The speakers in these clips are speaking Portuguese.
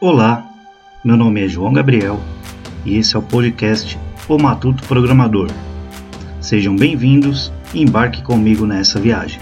Olá, meu nome é João Gabriel e esse é o podcast O Matuto Programador. Sejam bem-vindos e embarque comigo nessa viagem.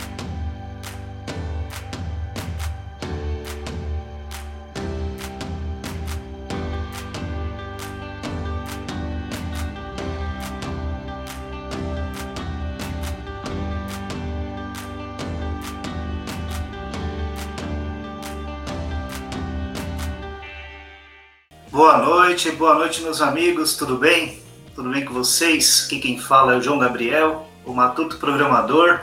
Noite, boa noite, meus amigos, tudo bem? Tudo bem com vocês? Aqui quem fala é o João Gabriel, o Matuto Programador.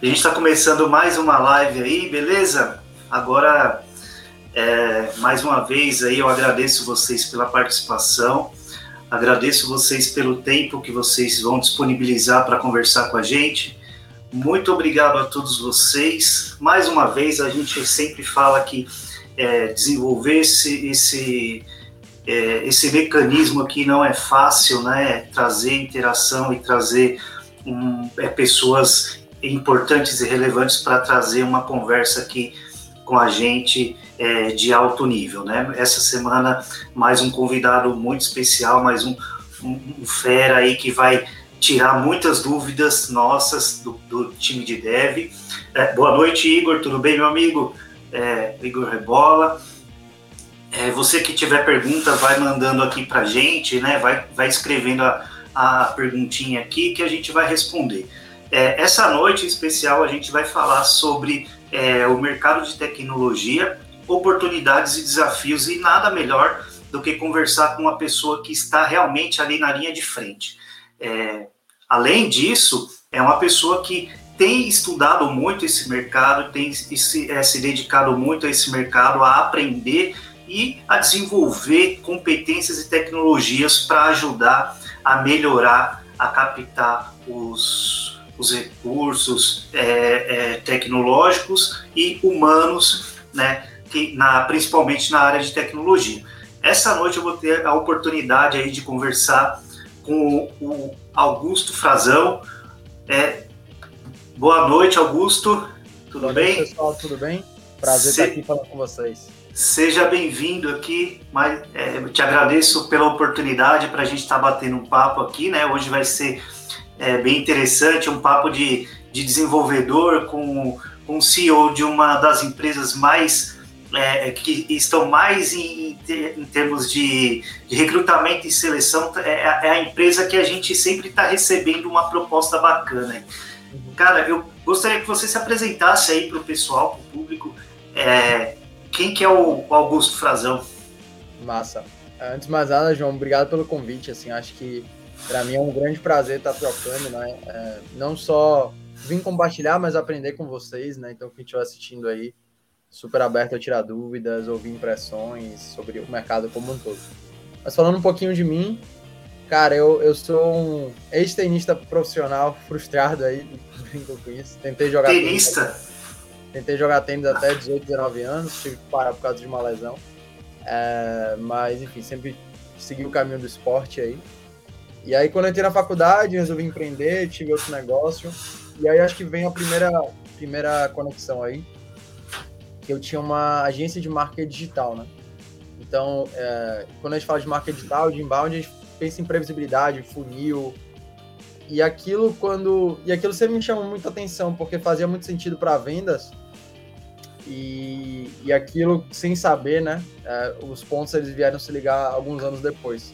A gente está começando mais uma live aí, beleza? Agora, é, mais uma vez aí, eu agradeço vocês pela participação, agradeço vocês pelo tempo que vocês vão disponibilizar para conversar com a gente. Muito obrigado a todos vocês. Mais uma vez, a gente sempre fala que é, desenvolver esse, esse é, esse mecanismo aqui não é fácil, né? Trazer interação e trazer um, é, pessoas importantes e relevantes para trazer uma conversa aqui com a gente é, de alto nível, né? Essa semana mais um convidado muito especial, mais um, um, um fera aí que vai tirar muitas dúvidas nossas do, do time de dev. É, boa noite, Igor, tudo bem, meu amigo? É, Igor Rebola. É, você que tiver pergunta, vai mandando aqui para gente, né? Vai, vai escrevendo a, a perguntinha aqui que a gente vai responder. É, essa noite em especial a gente vai falar sobre é, o mercado de tecnologia, oportunidades e desafios, e nada melhor do que conversar com uma pessoa que está realmente ali na linha de frente. É, além disso, é uma pessoa que tem estudado muito esse mercado, tem se, é, se dedicado muito a esse mercado, a aprender e a desenvolver competências e tecnologias para ajudar a melhorar, a captar os, os recursos é, é, tecnológicos e humanos, né, que na, principalmente na área de tecnologia. Essa noite eu vou ter a oportunidade aí de conversar com o Augusto Frazão. É, boa noite, Augusto. Tudo boa bem? Pessoal, tudo bem? Prazer Se... estar aqui falando com vocês. Seja bem-vindo aqui, mas é, te agradeço pela oportunidade para a gente estar tá batendo um papo aqui, né? Hoje vai ser é, bem interessante, um papo de, de desenvolvedor com, com o CEO de uma das empresas mais é, que estão mais em, em termos de, de, recrutamento e seleção, é, é, a empresa que a gente sempre está recebendo uma proposta bacana. Cara, eu gostaria que você se apresentasse aí para o pessoal, para o público, é, quem que é o Augusto Frazão? Massa. Antes de mais nada, João, obrigado pelo convite. Assim, acho que para mim é um grande prazer estar trocando, né? É, não só vim compartilhar, mas aprender com vocês, né? Então, quem estiver assistindo aí, super aberto a tirar dúvidas, ouvir impressões sobre o mercado como um todo. Mas falando um pouquinho de mim, cara, eu, eu sou um ex-tenista profissional frustrado aí, brinco com isso. Tentei jogar. Tenista? Tentei jogar tênis até 18, 19 anos, tive que parar por causa de uma lesão. É, mas, enfim, sempre segui o caminho do esporte aí. E aí, quando eu entrei na faculdade, resolvi empreender, tive outro negócio. E aí, acho que vem a primeira, primeira conexão aí, que eu tinha uma agência de marketing digital, né? Então, é, quando a gente fala de marketing digital, de inbound, a gente pensa em previsibilidade, funil, e aquilo quando e aquilo sempre me chamou muita atenção porque fazia muito sentido para vendas e, e aquilo sem saber, né? É, os pontos eles vieram se ligar alguns anos depois.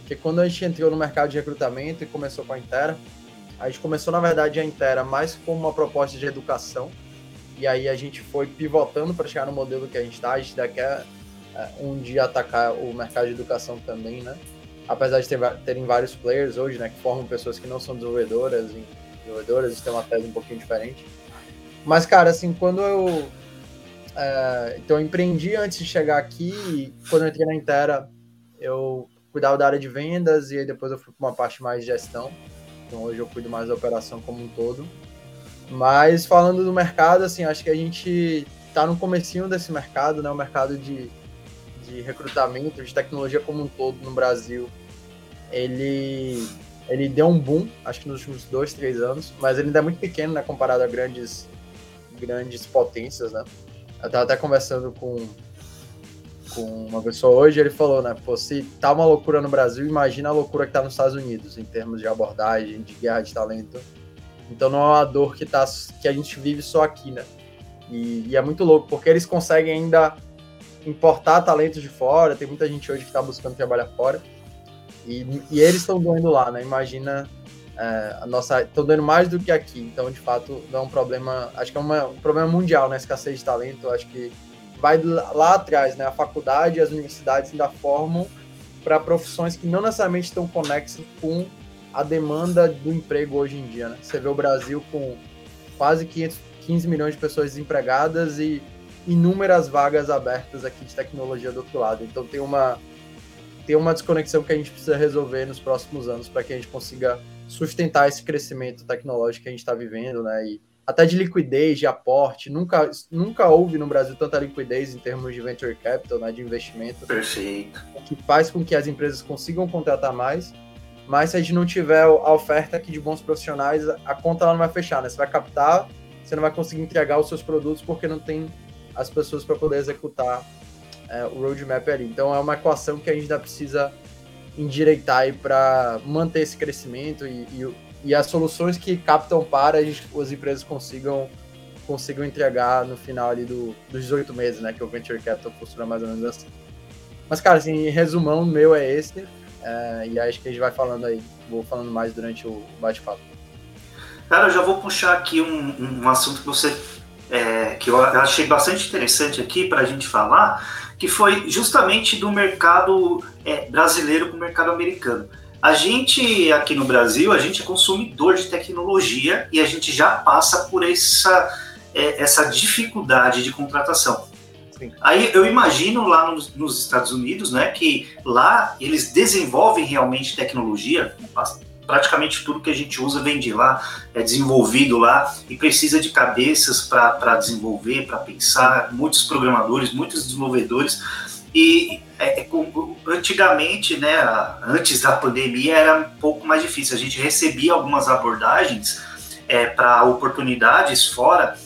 Porque quando a gente entrou no mercado de recrutamento e começou com a Intera, a gente começou na verdade a Intera mais como uma proposta de educação e aí a gente foi pivotando para chegar no modelo que a gente está. A gente quer é, um dia atacar o mercado de educação também, né? Apesar de ter, terem vários players hoje, né, que formam pessoas que não são desenvolvedoras, e desenvolvedoras, tem uma tese um pouquinho diferente. Mas, cara, assim, quando eu. É, então, eu empreendi antes de chegar aqui, quando eu entrei na Intera, eu cuidava da área de vendas e aí depois eu fui para uma parte mais de gestão. Então, hoje eu cuido mais da operação como um todo. Mas, falando do mercado, assim, acho que a gente está no comecinho desse mercado, né, o mercado de de recrutamento, de tecnologia como um todo no Brasil, ele, ele deu um boom, acho que nos últimos dois, três anos, mas ele ainda é muito pequeno, né, comparado a grandes, grandes potências, né. Eu estava até conversando com, com uma pessoa hoje, ele falou, né, pô, se tá uma loucura no Brasil, imagina a loucura que tá nos Estados Unidos, em termos de abordagem, de guerra de talento. Então não é uma dor que, tá, que a gente vive só aqui, né? E, e é muito louco, porque eles conseguem ainda importar talentos de fora, tem muita gente hoje que está buscando trabalhar fora, e, e eles estão doendo lá, né? Imagina é, a nossa. Estão doendo mais do que aqui, então de fato não é um problema. Acho que é uma, um problema mundial, né? Escassez de talento. Acho que vai lá atrás, né? A faculdade e as universidades ainda formam para profissões que não necessariamente estão conexas com a demanda do emprego hoje em dia, né? Você vê o Brasil com quase 500, 15 milhões de pessoas desempregadas e inúmeras vagas abertas aqui de tecnologia do outro lado. Então tem uma tem uma desconexão que a gente precisa resolver nos próximos anos para que a gente consiga sustentar esse crescimento tecnológico que a gente está vivendo, né? E até de liquidez, de aporte, nunca, nunca houve no Brasil tanta liquidez em termos de venture capital, né, de investimento. Perfeito. Que faz com que as empresas consigam contratar mais, mas se a gente não tiver a oferta aqui de bons profissionais, a conta ela não vai fechar, né? Você vai captar, você não vai conseguir entregar os seus produtos porque não tem as pessoas para poder executar é, o roadmap ali. Então é uma equação que a gente ainda precisa endireitar para manter esse crescimento e, e, e, as soluções que captam para as empresas consigam consigam entregar no final ali do, dos 18 meses, né? Que o Venture Capital funciona mais ou menos assim. Mas, cara, assim, resumão meu é esse. É, e acho que a gente vai falando aí, vou falando mais durante o bate-papo. Cara, eu já vou puxar aqui um, um assunto que você é, que eu achei bastante interessante aqui para a gente falar, que foi justamente do mercado é, brasileiro com o mercado americano. A gente aqui no Brasil, a gente é consumidor de tecnologia e a gente já passa por essa, é, essa dificuldade de contratação. Sim. Aí eu imagino lá nos, nos, Estados Unidos, né, que lá eles desenvolvem realmente tecnologia, praticamente tudo que a gente usa vem de lá, é desenvolvido lá e precisa de cabeças para desenvolver, para pensar, muitos programadores, muitos desenvolvedores. E é, é antigamente, né, antes da pandemia, era um pouco mais difícil. A gente recebia algumas abordagens é, para oportunidades fora,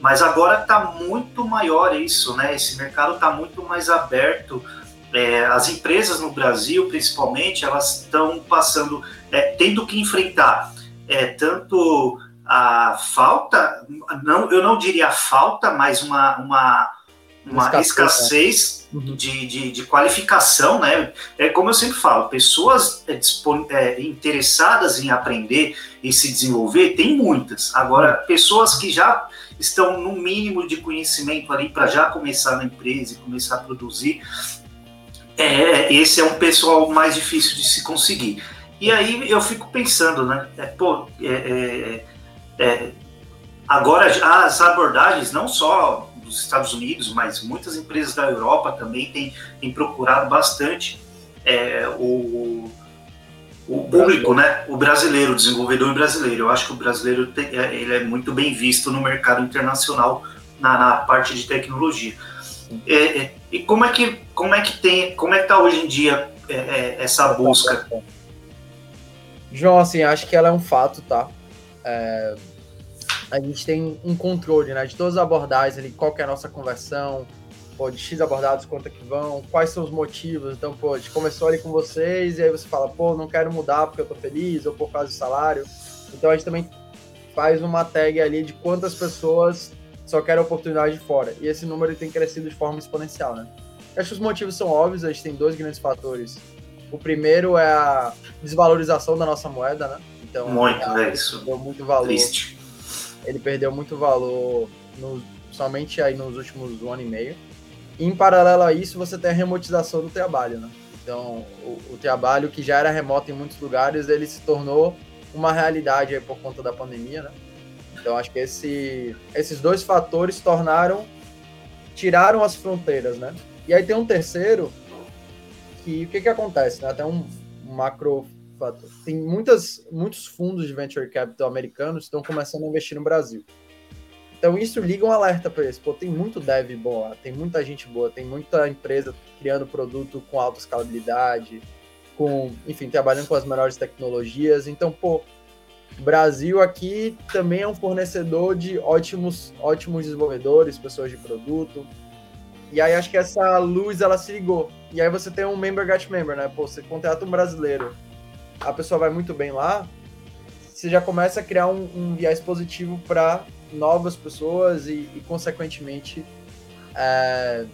mas agora está muito maior isso, né? Esse mercado está muito mais aberto é, as empresas no Brasil, principalmente, elas estão passando, é, tendo que enfrentar é, tanto a falta, não, eu não diria falta, mas uma, uma, uma escassez, escassez né? uhum. de, de, de, qualificação, né? É como eu sempre falo, pessoas é, é, interessadas em aprender e se desenvolver, tem muitas. Agora, pessoas que já estão no mínimo de conhecimento ali para já começar na empresa e começar a produzir, é, esse é um pessoal mais difícil de se conseguir. E aí eu fico pensando, né? É, pô, é, é, é agora as abordagens, não só dos Estados Unidos, mas muitas empresas da Europa também têm, têm procurado bastante é, o, o público, né? O brasileiro, o desenvolvedor brasileiro. Eu acho que o brasileiro tem, é, ele é muito bem visto no mercado internacional na, na parte de tecnologia. É, é, e como é que como é que tem como é que está hoje em dia é, é, essa busca? João, assim, acho que ela é um fato, tá? É, a gente tem um controle, né, de todas as abordagens ali, qual que é a nossa conversão, pô, de X abordados, quanto é que vão, quais são os motivos, então, pô, a gente começou ali com vocês, e aí você fala, pô, não quero mudar porque eu tô feliz, ou por causa do salário, então a gente também faz uma tag ali de quantas pessoas só quer oportunidade de fora. E esse número tem crescido de forma exponencial, né? acho que os motivos são óbvios, a gente tem dois grandes fatores. O primeiro é a desvalorização da nossa moeda, né? Então, muito, é isso. Perdeu muito valor. Triste. Ele perdeu muito valor no, somente aí nos últimos um ano e meio. E, em paralelo a isso, você tem a remotização do trabalho, né? Então, o, o trabalho que já era remoto em muitos lugares, ele se tornou uma realidade aí por conta da pandemia, né? Então acho que esse, esses dois fatores tornaram, tiraram as fronteiras, né? E aí tem um terceiro que o que que acontece, né? Até um, macro fator. Tem muitas, muitos fundos de venture capital americanos estão começando a investir no Brasil. Então isso liga um alerta para eles. Pô, tem muito dev boa, tem muita gente boa, tem muita empresa criando produto com alta escalabilidade, com, enfim, trabalhando com as melhores tecnologias. Então, pô, Brasil aqui também é um fornecedor de ótimos, ótimos desenvolvedores, pessoas de produto. E aí acho que essa luz ela se ligou. E aí você tem um member get member, né? Pô, você contrata um brasileiro, a pessoa vai muito bem lá, você já começa a criar um, um viés positivo para novas pessoas e, e consequentemente é,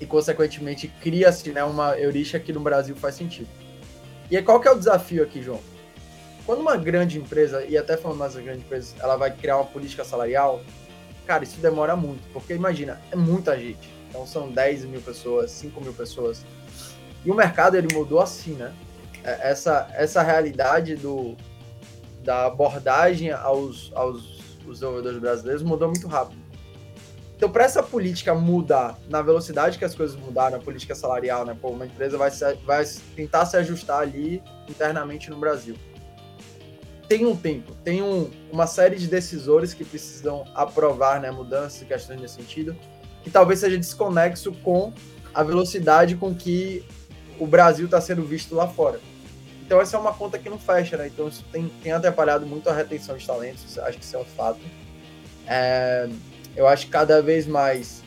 e consequentemente cria-se né, uma heurística que no Brasil faz sentido. E aí, qual que é o desafio aqui, João? Quando uma grande empresa, e até falando mais grande empresa, ela vai criar uma política salarial, cara, isso demora muito, porque imagina, é muita gente. Então são 10 mil pessoas, 5 mil pessoas. E o mercado ele mudou assim, né? É, essa, essa realidade do, da abordagem aos, aos desenvolvedores brasileiros mudou muito rápido. Então, para essa política mudar na velocidade que as coisas mudaram, a política salarial, né? Pô, uma empresa vai, se, vai tentar se ajustar ali internamente no Brasil. Tem um tempo, tem um, uma série de decisores que precisam aprovar né, mudanças e questões nesse sentido, que talvez seja desconexo com a velocidade com que o Brasil está sendo visto lá fora. Então, essa é uma conta que não fecha, né? Então, isso tem, tem atrapalhado muito a retenção de talentos, acho que isso é um fato. É, eu acho que cada vez mais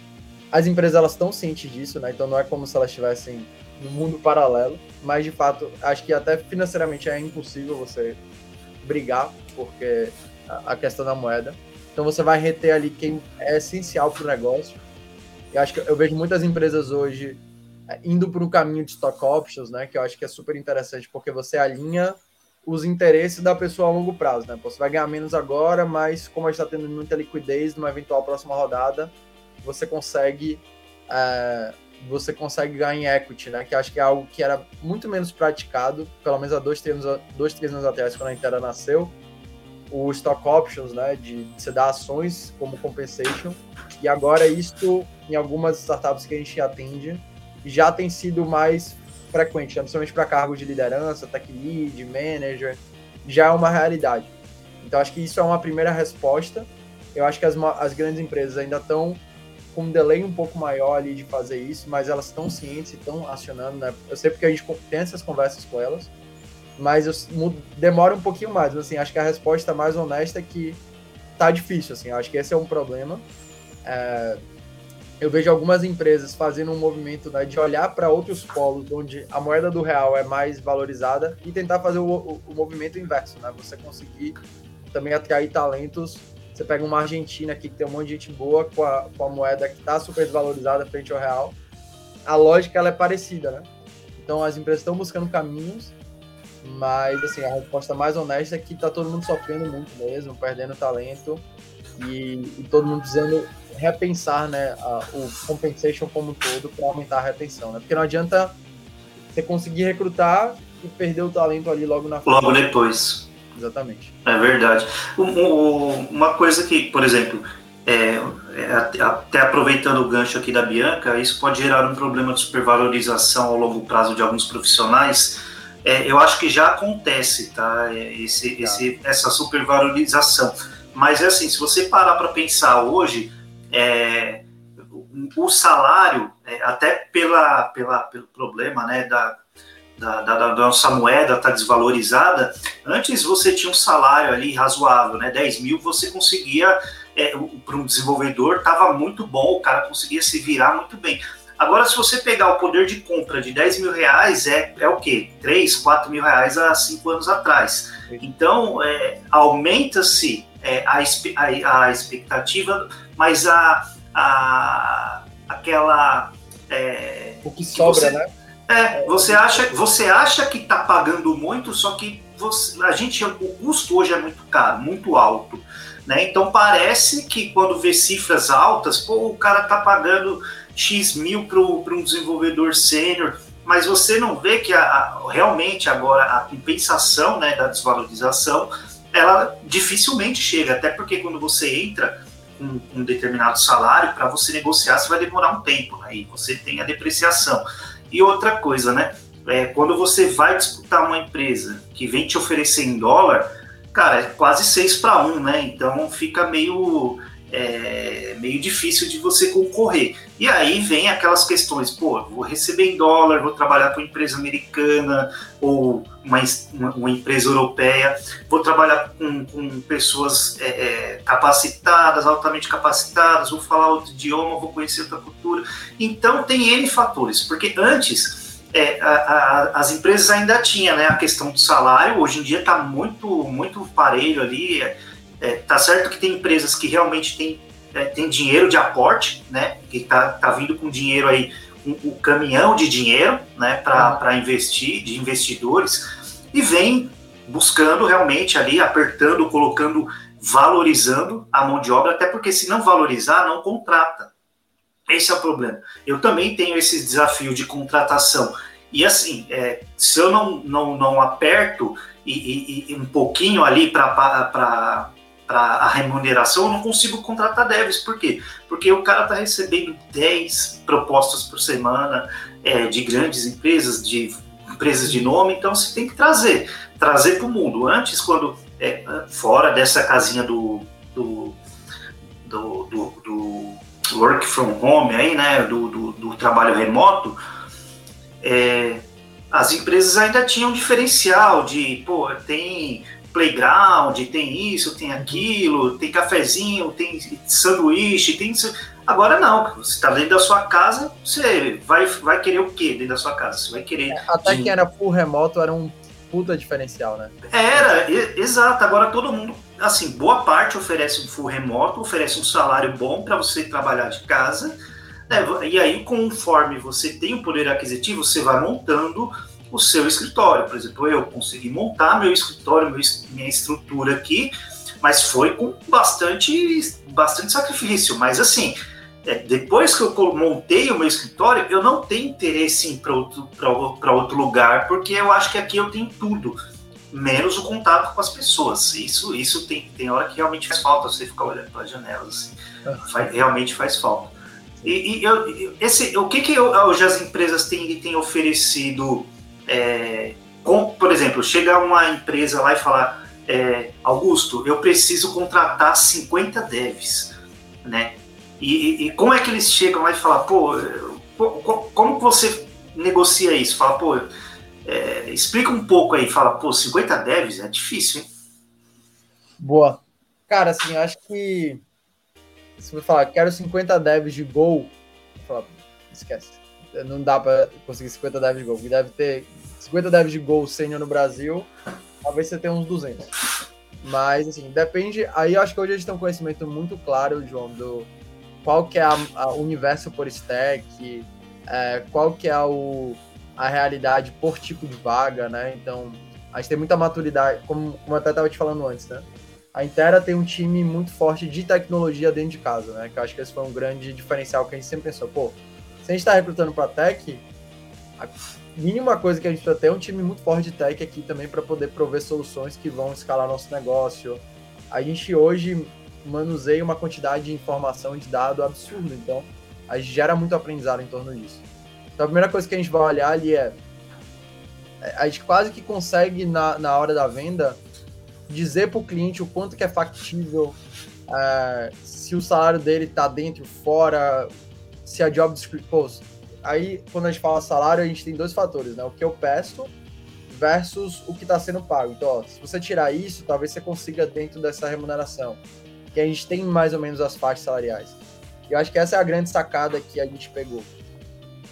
as empresas elas estão cientes disso, né? Então não é como se elas estivessem no mundo paralelo, mas de fato acho que até financeiramente é impossível você brigar porque a questão da moeda. Então você vai reter ali quem é essencial para o negócio. Eu acho que eu vejo muitas empresas hoje é, indo para o caminho de stock options, né? Que eu acho que é super interessante porque você alinha os interesses da pessoa a longo prazo, né? Você vai ganhar menos agora, mas como a gente está tendo muita liquidez numa eventual próxima rodada, você consegue é, você consegue ganhar em equity, né? Que acho que é algo que era muito menos praticado, pelo menos há dois, três anos, dois, três anos atrás, quando a Intera nasceu. O stock options, né? De, você dar ações como compensation. E agora isso, em algumas startups que a gente atende, já tem sido mais frequente, né? principalmente para cargos de liderança, tech lead, manager, já é uma realidade. Então, acho que isso é uma primeira resposta. Eu acho que as, as grandes empresas ainda estão com um delay um pouco maior ali de fazer isso, mas elas estão cientes e estão acionando, né? Eu sei porque a gente tem essas conversas com elas, mas eu, demora um pouquinho mais. Assim, acho que a resposta mais honesta é que tá difícil, assim. Acho que esse é um problema. É, eu vejo algumas empresas fazendo um movimento né, de olhar para outros polos onde a moeda do real é mais valorizada e tentar fazer o, o, o, movimento inverso, né? Você conseguir também atrair talentos. Você pega uma Argentina aqui que tem um monte de gente boa com a, com a moeda que está super desvalorizada frente ao real. A lógica ela é parecida, né? Então as empresas estão buscando caminhos, mas assim, a resposta mais honesta é que está todo mundo sofrendo muito mesmo, perdendo talento e, e todo mundo dizendo repensar né, a, o compensation como um todo para aumentar a retenção, né? Porque não adianta você conseguir recrutar e perder o talento ali logo na frente. Logo depois. Exatamente. É verdade. uma coisa que, por exemplo, é, é, até aproveitando o gancho aqui da Bianca, isso pode gerar um problema de supervalorização ao longo prazo de alguns profissionais. É, eu acho que já acontece, tá? É, esse, tá. esse, essa supervalorização. Mas é assim, se você parar para pensar hoje, é, o salário, é, até pela, pela, pelo problema né, da, da, da, da nossa moeda estar tá desvalorizada, antes você tinha um salário ali razoável, né, 10 mil, você conseguia, é, para um desenvolvedor, estava muito bom, o cara conseguia se virar muito bem. Agora, se você pegar o poder de compra de 10 mil reais, é, é o quê? 3, 4 mil reais há 5 anos atrás. Então, é, aumenta-se é, a, a, a, expectativa, mas a, a aquela é, o que sobra, que você, né? É, você acha, você acha que está pagando muito, só que você, a gente, o custo hoje é muito caro, muito alto, né? Então parece que quando vê cifras altas, pô, o cara está pagando x mil para um desenvolvedor sênior, mas você não vê que a, a, realmente agora a compensação, né, da desvalorização ela dificilmente chega, até porque quando você entra com um determinado salário, para você negociar, você vai demorar um tempo, aí né? você tem a depreciação. E outra coisa, né? É, quando você vai disputar uma empresa que vem te oferecer em dólar, cara, é quase 6 para 1, né? Então fica meio é meio difícil de você concorrer. E aí vem aquelas questões, pô, vou receber em dólar, vou trabalhar uma empresa americana ou uma, uma, empresa europeia, vou trabalhar com, com pessoas é, é, capacitadas, altamente capacitadas, vou falar outro idioma, vou conhecer outra cultura. Então tem N fatores, porque antes é, a, a, as empresas ainda tinham né, a questão do salário, hoje em dia está muito, muito parelho ali, é, tá certo que tem empresas que realmente têm é, tem dinheiro de aporte, né? Que tá, tá vindo com dinheiro aí, um, um caminhão de dinheiro, né? Para uhum. investir, de investidores, e vem buscando realmente ali, apertando, colocando, valorizando a mão de obra, até porque se não valorizar, não contrata. Esse é o problema. Eu também tenho esse desafio de contratação. E assim, é, se eu não, não, não aperto e, e, e um pouquinho ali para a remuneração, eu não consigo contratar devs. Por quê? Porque o cara está recebendo 10 propostas por semana é, de grandes empresas, de empresas de nome, então você tem que trazer, trazer para o mundo. Antes, quando é, fora dessa casinha do, do, do, do, do work from home aí, né, do, do, do trabalho remoto, é, as empresas ainda tinham diferencial de, pô, tem playground, tem isso, tem aquilo, tem cafezinho, tem sanduíche, tem isso. Agora não, você está dentro da sua casa, você vai, vai querer o quê dentro da sua casa? Você vai querer. É, até de... que era full remoto era um puta diferencial, né? Era, e, exato. Agora todo mundo, assim, boa parte oferece um full remoto, oferece um salário bom para você trabalhar de casa. Né? E aí, conforme você tem o poder aquisitivo, você vai montando o seu escritório. Por exemplo, eu consegui montar meu escritório, minha estrutura aqui, mas foi com bastante, bastante sacrifício. Mas assim, é, depois que eu montei o meu escritório, eu não tenho interesse em ir para outro, outro lugar, porque eu acho que aqui eu tenho tudo, menos o contato com as pessoas. Isso, isso tem, tem hora que realmente faz falta, você ficar olhando para as janelas, assim, faz, realmente faz falta. E, e eu, esse, o que, que eu, hoje as empresas têm, têm oferecido é, com, por exemplo, chega uma empresa lá e falar, é, Augusto, eu preciso contratar 50 devs, né? E, e, como é que eles chegam lá e falam, pô, como que você negocia isso? Fala, pô, é, explica um pouco aí, fala, pô, 50 devs é difícil, hein? Boa. Cara, assim, eu acho que se você falar, quero 50 devs de Go, fala, esquece não dá para conseguir 50 devs de gol. Deve ter 50 devs de gol sênior no Brasil, talvez você tenha uns 200. Mas, assim, depende. Aí eu acho que hoje gente tem um conhecimento muito claro, João, do qual que é o universo por stack, é, qual que é o, a realidade por tipo de vaga, né? Então, a gente tem muita maturidade, como, como eu até estava te falando antes, né? A Intera tem um time muito forte de tecnologia dentro de casa, né? Que eu acho que esse foi um grande diferencial que a gente sempre pensou, pô, se a gente está recrutando para tech, a mínima coisa que a gente precisa ter é um time muito forte de tech aqui também para poder prover soluções que vão escalar nosso negócio. A gente hoje manuseia uma quantidade de informação de dado absurdo, então a gente gera muito aprendizado em torno disso. Então a primeira coisa que a gente vai olhar ali é a gente quase que consegue na, na hora da venda dizer para o cliente o quanto que é factível, é, se o salário dele está dentro, fora, se a job description. Aí, quando a gente fala salário, a gente tem dois fatores, né? O que eu peço versus o que está sendo pago. Então, ó, se você tirar isso, talvez você consiga dentro dessa remuneração. Que a gente tem mais ou menos as faixas salariais. E eu acho que essa é a grande sacada que a gente pegou.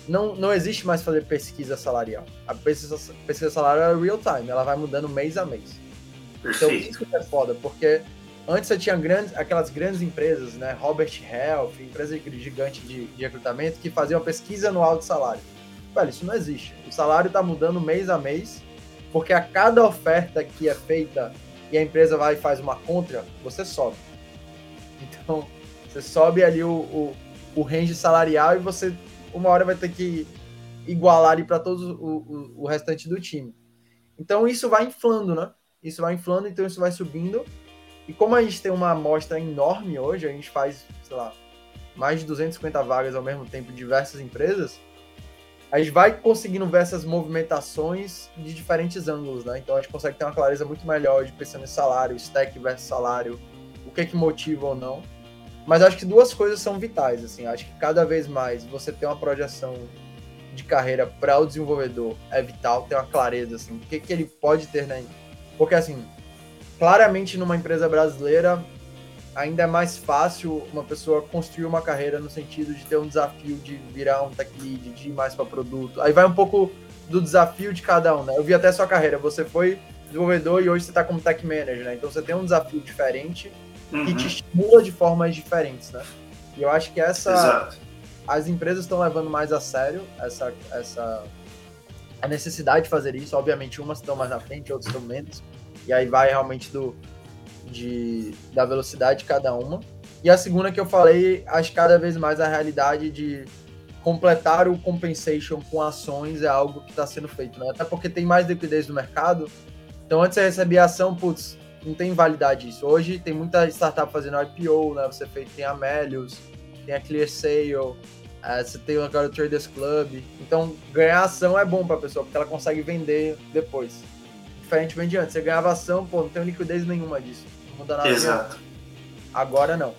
Não, não existe mais fazer pesquisa salarial. A pesquisa, pesquisa salarial é real time, ela vai mudando mês a mês. Então, isso é foda, porque Antes você tinha grandes, aquelas grandes empresas, né? Robert Health, empresa gigante de, de recrutamento, que faziam pesquisa anual de salário. Velho, isso não existe. O salário está mudando mês a mês, porque a cada oferta que é feita e a empresa vai e faz uma contra, você sobe. Então, você sobe ali o, o, o range salarial e você, uma hora, vai ter que igualar ali para todo o, o, o restante do time. Então, isso vai inflando, né? Isso vai inflando, então isso vai subindo e como a gente tem uma amostra enorme hoje, a gente faz, sei lá, mais de 250 vagas ao mesmo tempo em diversas empresas, a gente vai conseguindo ver essas movimentações de diferentes ângulos, né? Então a gente consegue ter uma clareza muito melhor de pensando em salário, stack versus salário, o que é que motiva ou não. Mas acho que duas coisas são vitais, assim. Acho que cada vez mais você tem uma projeção de carreira para o desenvolvedor é vital, ter uma clareza, assim, o que, que ele pode ter, né? Porque, assim, claramente numa empresa brasileira ainda é mais fácil uma pessoa construir uma carreira no sentido de ter um desafio de virar um tech lead, de ir mais para produto. Aí vai um pouco do desafio de cada um, né? Eu vi até sua carreira, você foi desenvolvedor e hoje você está como tech manager, né? Então você tem um desafio diferente uhum. que te estimula de formas diferentes, né? E eu acho que essa Exato. as empresas estão levando mais a sério essa essa a necessidade de fazer isso. Obviamente, umas estão mais na frente, outras estão menos. E aí vai realmente do de, da velocidade de cada uma. E a segunda que eu falei, acho cada vez mais a realidade de completar o compensation com ações é algo que está sendo feito, né? Até porque tem mais liquidez no mercado. Então, antes você recebia ação, putz, não tem validade isso. Hoje tem muita startup fazendo IPO, né? Você fez, tem a Melius, tem a ClearSale, é, você tem agora o Traders Club. Então, ganhar ação é bom para a pessoa, porque ela consegue vender depois. Diferentemente de antes, você ganhava ação, pô, não tem liquidez nenhuma disso muda nada. Exato. Agora não.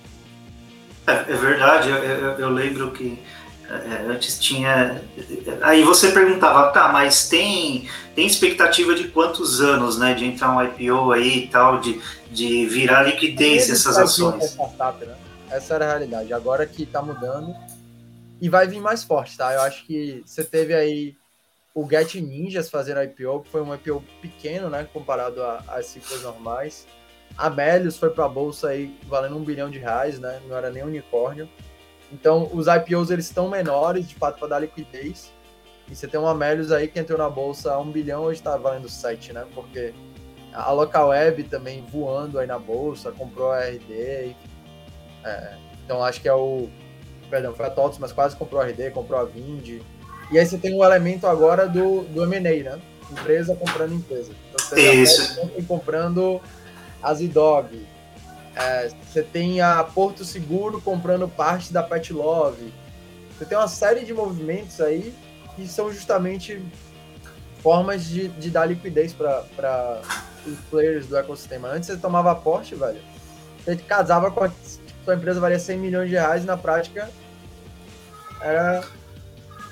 É, é verdade, eu, eu, eu, lembro que é, antes tinha. Aí você perguntava, tá, mas tem, tem expectativa de quantos anos, né, de entrar um IPO aí e tal, de, de virar liquidez essas ações? Startup, né? Essa era a realidade. Agora que tá mudando e vai vir mais forte, tá? Eu acho que você teve aí o Get Ninjas fazendo IPO, que foi um IPO pequeno, né, comparado às cifras normais. A Melius foi para a bolsa aí valendo um bilhão de reais, né? Não era nem unicórnio. Então, os IPOs eles estão menores, de fato, para dar liquidez. E você tem uma Melius aí que entrou na bolsa a um bilhão, hoje está valendo 7, né? Porque a Local Web também voando aí na bolsa, comprou a RD. É, então, acho que é o. Perdão, foi a TOTS, mas quase comprou a RD, comprou a Vind. E aí você tem um elemento agora do, do M&A, né? Empresa comprando empresa. Então, você Isso. comprando a Zidog. É, você tem a Porto Seguro comprando parte da Pet Love. Você tem uma série de movimentos aí que são justamente formas de, de dar liquidez para os players do ecossistema. Antes você tomava aporte, velho. Você casava com a sua empresa valia 100 milhões de reais e na prática era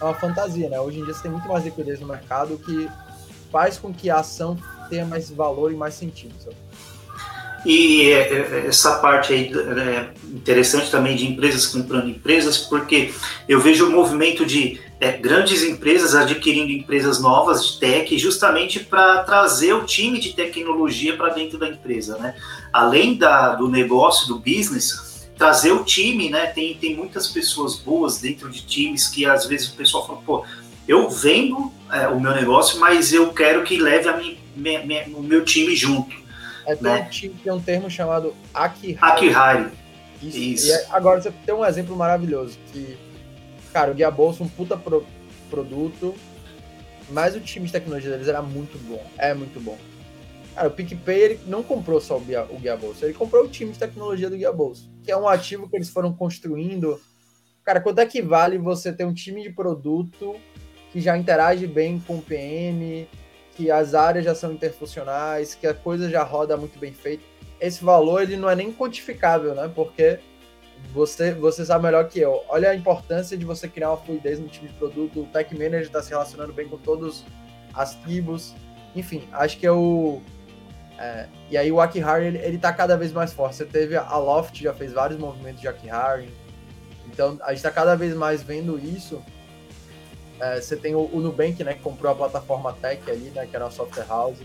uma fantasia, né? Hoje em dia você tem muito mais liquidez no mercado que faz com que a ação tenha mais valor e mais sentido. Sabe? E é, é, essa parte aí é interessante também de empresas comprando empresas, porque eu vejo o movimento de é, grandes empresas adquirindo empresas novas de tech, justamente para trazer o time de tecnologia para dentro da empresa, né? Além da, do negócio, do business, trazer o time, né? Tem, tem muitas pessoas boas dentro de times que às vezes o pessoal fala, pô, eu vendo é, o meu negócio, mas eu quero que leve a minha, minha, minha, o meu time junto. É, tem, né? um, tem um termo chamado Akihari. Akihari. Isso. Isso. E agora você tem um exemplo maravilhoso, que, cara, o Guia Bolsa, um puta pro, produto, mas o time de tecnologia deles era muito bom. É muito bom. Cara, o PicPay ele não comprou só o Guia, o Guia Bolsa, ele comprou o time de tecnologia do Guia Bolsa, que é um ativo que eles foram construindo. Cara, quanto é que vale você ter um time de produto que já interage bem com o PM, que as áreas já são interfuncionais, que a coisa já roda muito bem feita. Esse valor ele não é nem quantificável, né? Porque você, você sabe melhor que eu. Olha a importância de você criar uma fluidez no time de produto. O Tech Manager está se relacionando bem com todas as tribos. Enfim, acho que é o. É, e aí o Akihari, ele, ele tá cada vez mais forte. Você teve a Loft, já fez vários movimentos de Akihari. Então, a gente está cada vez mais vendo isso. É, você tem o, o, Nubank, né, que comprou a plataforma Tech ali, né, que era uma software house.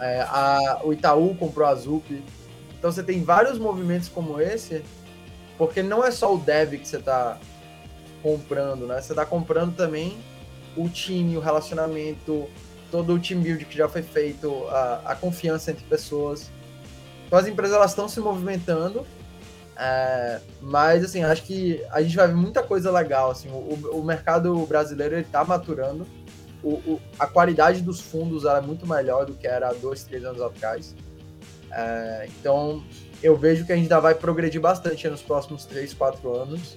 É, a, o Itaú comprou a Zup. Então você tem vários movimentos como esse, porque não é só o dev que você está comprando, né? Você está comprando também o time, o relacionamento, todo o team build que já foi feito, a, a confiança entre pessoas. Então as empresas elas estão se movimentando é, mas, assim, acho que a gente vai ver muita coisa legal. Assim, o, o mercado brasileiro está maturando. O, o, a qualidade dos fundos é muito melhor do que era há dois, três anos atrás. É, então, eu vejo que a gente ainda vai progredir bastante nos próximos três, quatro anos.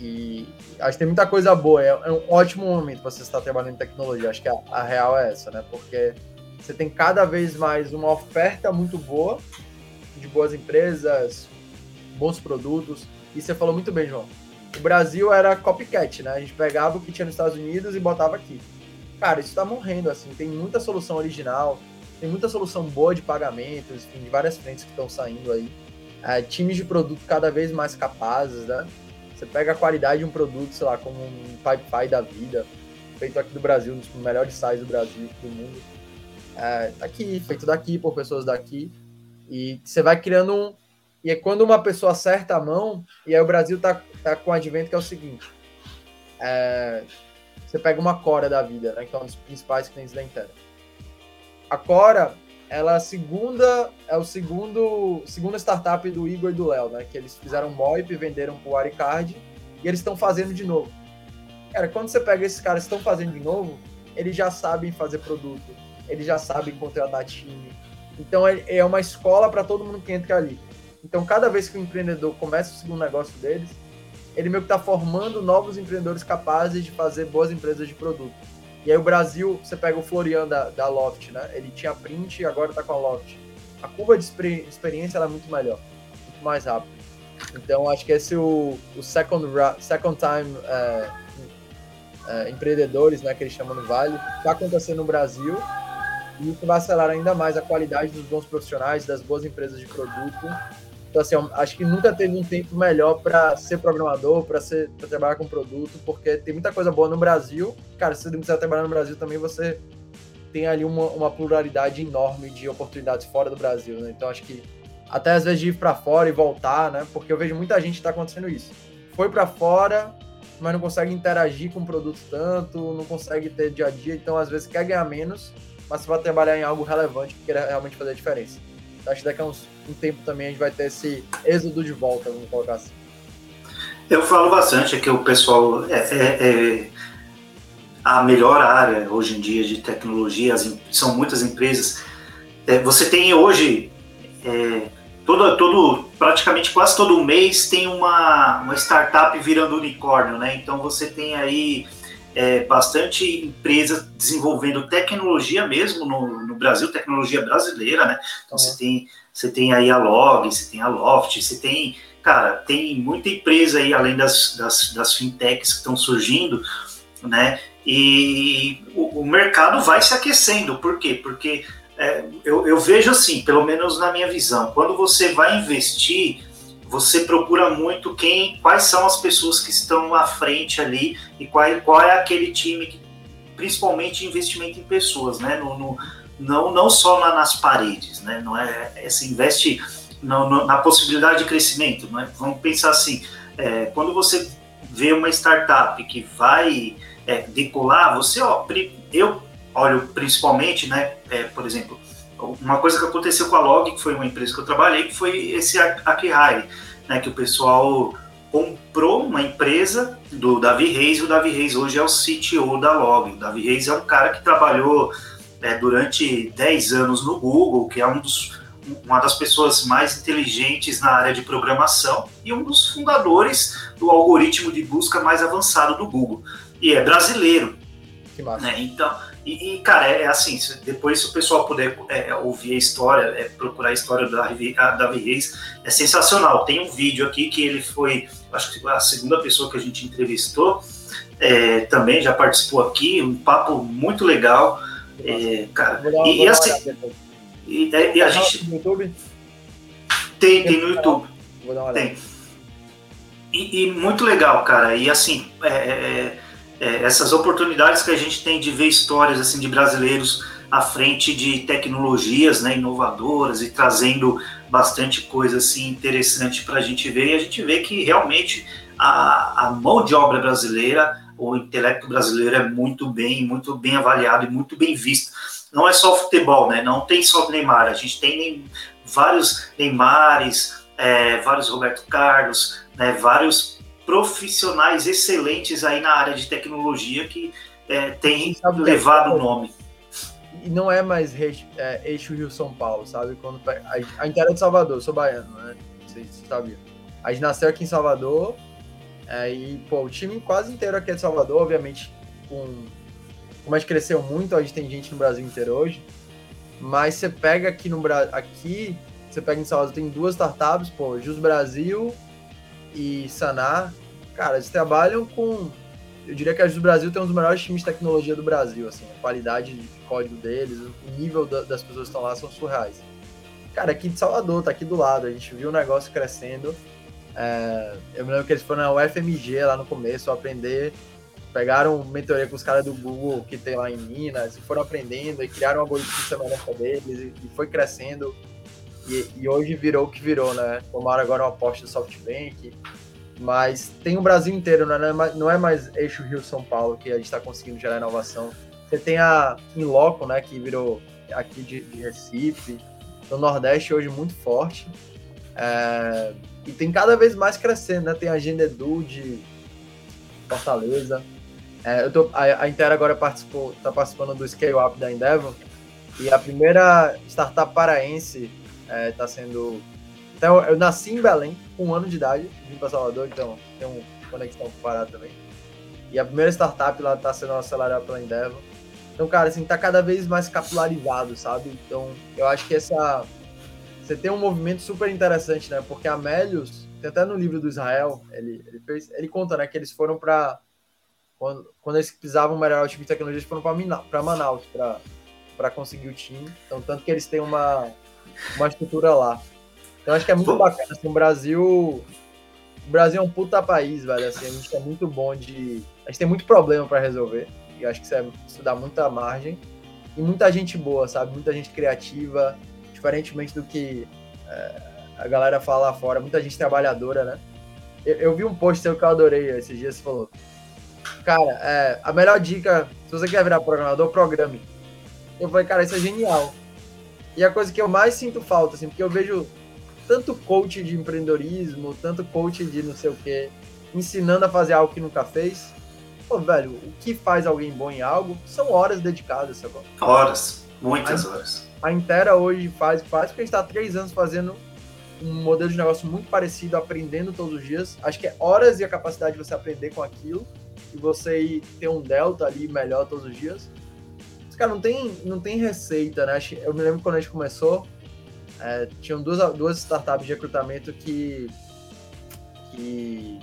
E acho que tem muita coisa boa. É, é um ótimo momento para você estar trabalhando em tecnologia. Acho que a, a real é essa, né? Porque você tem cada vez mais uma oferta muito boa de boas empresas, bons produtos. E você falou muito bem, João. O Brasil era copycat, né? A gente pegava o que tinha nos Estados Unidos e botava aqui. Cara, isso tá morrendo, assim. Tem muita solução original, tem muita solução boa de pagamentos, enfim, de várias frentes que estão saindo aí. É, times de produto cada vez mais capazes, né? Você pega a qualidade de um produto, sei lá, como um Pi da vida, feito aqui do Brasil, um dos melhores sites do Brasil, do mundo. É, tá aqui, feito daqui, por pessoas daqui. E você vai criando um. E é quando uma pessoa acerta a mão, e aí o Brasil tá, tá com um advento que é o seguinte. É, você pega uma Cora da vida, né, que é um dos principais clientes da Intel. A Cora, ela é a segunda, é o segundo, segunda startup do Igor e do Léo, né? Que eles fizeram MOIP, venderam pro Aricard e eles estão fazendo de novo. Cara, quando você pega esses caras que estão fazendo de novo, eles já sabem fazer produto, eles já sabem contratar time. Então é, é uma escola para todo mundo que entra ali. Então cada vez que o empreendedor começa o segundo negócio deles, ele meio que está formando novos empreendedores capazes de fazer boas empresas de produto. E aí o Brasil, você pega o Florian da, da Loft, né? Ele tinha print e agora está com a Loft. A curva de experiência é muito melhor, muito mais rápido. Então acho que esse é o, o second, second time é, é, empreendedores, né, que eles chamam no Vale, está acontecendo no Brasil e isso vai acelerar ainda mais a qualidade dos bons profissionais, das boas empresas de produto então, assim, acho que nunca teve um tempo melhor para ser programador, para trabalhar com produto, porque tem muita coisa boa no Brasil. Cara, se você quiser trabalhar no Brasil também, você tem ali uma, uma pluralidade enorme de oportunidades fora do Brasil, né? Então, acho que até às vezes de ir para fora e voltar, né? Porque eu vejo muita gente está acontecendo isso. Foi para fora, mas não consegue interagir com o produto tanto, não consegue ter dia a dia, então às vezes quer ganhar menos, mas você vai trabalhar em algo relevante que queira realmente fazer a diferença. Acho que daqui a uns um tempo também a gente vai ter esse êxodo de volta, vamos colocar assim. Eu falo bastante que o pessoal é, é, é, a melhor área hoje em dia de tecnologia, as, são muitas empresas. É, você tem hoje é, todo, todo, praticamente quase todo mês tem uma, uma startup virando unicórnio, né? Então você tem aí é, bastante empresas desenvolvendo tecnologia mesmo no, no Brasil, tecnologia brasileira, né? Então uhum. você tem você tem aí a Log, você tem a Loft, você tem, cara, tem muita empresa aí, além das, das, das fintechs que estão surgindo, né? E o, o, mercado vai se aquecendo. Por quê? Porque é, eu, eu vejo assim, pelo menos na minha visão, quando você vai investir, você procura muito quem, quais são as pessoas que estão à frente ali e qual, qual é aquele time que, principalmente investimento em pessoas, né? No, no, não, não só na, nas paredes, né? Não é, é se investe no, no, na possibilidade de crescimento. Né? Vamos pensar assim, é, quando você vê uma startup que vai é, decolar, você, ó, eu olho principalmente, né? É, por exemplo, uma coisa que aconteceu com a Log, que foi uma empresa que eu trabalhei, que foi esse Akihai, né? Que o pessoal comprou uma empresa do Davi Reis, e o Davi Reis hoje é o CTO da Log. O Davi Reis é um cara que trabalhou é, durante 10 anos no Google, que é um dos, uma das pessoas mais inteligentes na área de programação e um dos fundadores do algoritmo de busca mais avançado do Google. E é brasileiro. Que massa. Né? Então, e, e, cara, é, é, assim, depois se o pessoal puder é, ouvir a história, é, procurar a história da Davi Reis, é sensacional. Tem um vídeo aqui que ele foi, acho que a segunda pessoa que a gente entrevistou, é, também já participou aqui, um papo muito legal. É, cara, dar, e, e assim. E, e, a gente. No YouTube? Tem, tem no YouTube. Vou dar uma tem. E, e, muito legal, cara. E assim, é, é, essas oportunidades que a gente tem de ver histórias assim de brasileiros à frente de tecnologias né, inovadoras e trazendo bastante coisa assim interessante para a gente ver. E a gente vê que realmente a, a mão de obra brasileira o intelecto brasileiro é muito bem, muito bem avaliado e muito bem visto. Não é só futebol, né? Não tem só Neymar, a gente tem vários Neymares, é, vários Roberto Carlos, né? vários profissionais excelentes aí na área de tecnologia que é, têm levado o nome. E não é mais é, eixo Rio-São Paulo, sabe? Quando, a, a gente era de Salvador, sou baiano, né? Não sei se você sabia. A gente nasceu aqui em Salvador, é, e, pô, o time quase inteiro aqui é de Salvador, obviamente, com, como a gente cresceu muito, a gente tem gente no Brasil inteiro hoje, mas você pega aqui no Brasil, aqui, você pega em Salvador, tem duas startups, pô, Jus Brasil e Sanar. Cara, eles trabalham com. Eu diria que a Jus Brasil tem um dos melhores times de tecnologia do Brasil, assim, a qualidade de código deles, o nível da, das pessoas que estão lá são surreais. Cara, aqui de Salvador, tá aqui do lado, a gente viu o negócio crescendo. É, eu me lembro que eles foram na UFMG lá no começo aprender pegaram mentoria com os caras do Google que tem lá em Minas e foram aprendendo e criaram um algoritmo semelhante deles e, e foi crescendo e, e, hoje virou o que virou, né? Tomaram agora uma aposta do SoftBank, mas tem o Brasil inteiro, né? não, é mais, é eixo Rio-São Paulo que a gente está conseguindo gerar inovação. Você tem a Inloco, né, que virou aqui de, de Recife, no Nordeste hoje muito forte, é, e tem cada vez mais crescendo, né? Tem a Agenda Edu de Fortaleza, é, eu tô, a, a agora participou, está participando do Scale Up da Endeavor e a primeira startup paraense é, tá sendo. Então, eu nasci em Belém, com um ano de idade, vim para Salvador, então tem uma conexão com o Pará também. E a primeira startup lá está sendo acelerada pela Endeavor. Então, cara, assim, tá cada vez mais capilarizado, sabe? Então, eu acho que essa. Você tem um movimento super interessante, né? Porque a Melius, tem até no livro do Israel, ele, ele, fez, ele conta, né, que eles foram para quando, quando eles precisavam melhorar o time de tecnologia, eles foram para Manaus para conseguir o time. Então, tanto que eles têm uma, uma estrutura lá. Então, acho que é muito Pô. bacana. Assim, o Brasil. O Brasil é um puta país, velho. Assim, a gente é muito bom de. A gente tem muito problema para resolver. E acho que isso, é, isso dá muita margem. E muita gente boa, sabe? Muita gente criativa. Diferentemente do que é, a galera fala lá fora. Muita gente trabalhadora, né? Eu, eu vi um post seu que eu adorei esses dias. Você falou Cara, é, a melhor dica, se você quer virar programador, programe. Eu falei, cara, isso é genial. E a coisa que eu mais sinto falta, assim, porque eu vejo tanto coach de empreendedorismo, tanto coach de não sei o quê, ensinando a fazer algo que nunca fez. Pô, velho, o que faz alguém bom em algo são horas dedicadas, sabe? Horas, muitas a, horas. A Intera hoje faz, faz porque a gente está há três anos fazendo um modelo de negócio muito parecido, aprendendo todos os dias. Acho que é horas e a capacidade de você aprender com aquilo e você ter um delta ali melhor todos os dias. Cara, não tem, não tem receita, né? Eu me lembro quando a gente começou, é, tinham duas, duas startups de recrutamento que, que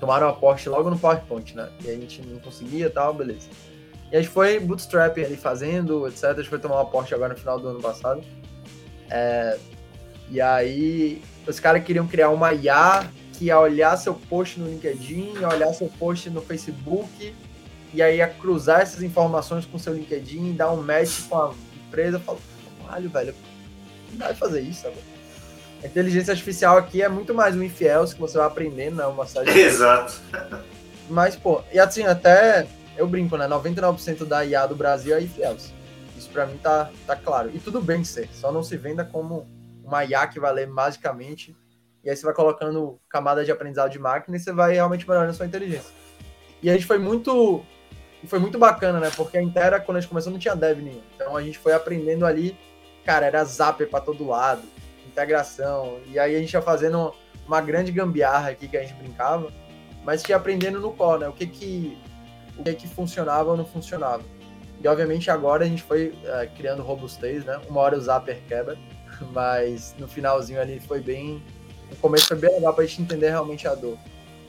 tomaram aporte logo no PowerPoint, né? E a gente não conseguia e tal, beleza. E a gente foi bootstrap ali fazendo, etc. A gente foi tomar um aporte agora no final do ano passado. É, e aí, os caras queriam criar uma IA que ia olhar seu post no LinkedIn, ia olhar seu post no Facebook, e aí ia cruzar essas informações com seu LinkedIn, dar um match com a empresa. Eu falo, caralho, velho, não dá de fazer isso, sabe? A inteligência artificial aqui é muito mais um infiel que você vai aprendendo, né? Uma série Exato. Mas, pô, e assim, até eu brinco, né? 99% da IA do Brasil é infiels. Isso pra mim tá, tá claro. E tudo bem ser, só não se venda como uma IA que vai ler magicamente e aí você vai colocando camada de aprendizado de máquina e você vai realmente melhorando a sua inteligência. E a gente foi muito foi muito bacana, né? Porque a Intera, quando a gente começou, não tinha dev nenhum. Então a gente foi aprendendo ali, cara, era zapper para todo lado, integração. E aí a gente ia fazendo uma grande gambiarra aqui que a gente brincava, mas ia aprendendo no core, né? O que que, o que, que funcionava ou não funcionava. E obviamente agora a gente foi é, criando robustez, né? Uma hora o zapper quebra, mas no finalzinho ali foi bem o começo foi bem legal pra gente entender realmente a dor.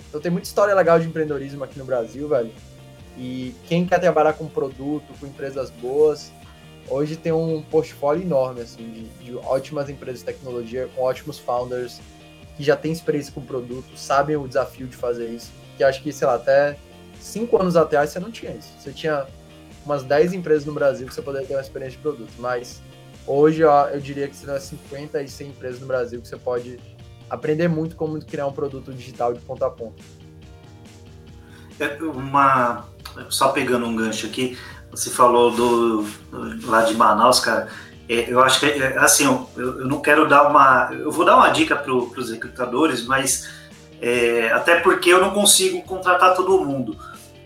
Então tem muita história legal de empreendedorismo aqui no Brasil, velho. E quem quer trabalhar com produto, com empresas boas, hoje tem um portfólio enorme, assim, de, de ótimas empresas de tecnologia, com ótimos founders, que já têm experiência com produto, sabem o desafio de fazer isso. Que acho que, sei lá, até cinco anos atrás você não tinha isso. Você tinha umas 10 empresas no Brasil que você poderia ter uma experiência de produto, mas hoje ó, eu diria que tem 50 e 100 empresas no Brasil que você pode aprender muito como criar um produto digital de ponta a ponta. É uma só pegando um gancho aqui, você falou do, lá de Manaus, cara. É, eu acho que é, assim, eu, eu, não quero dar uma, eu vou dar uma dica para os recrutadores, mas é, até porque eu não consigo contratar todo mundo.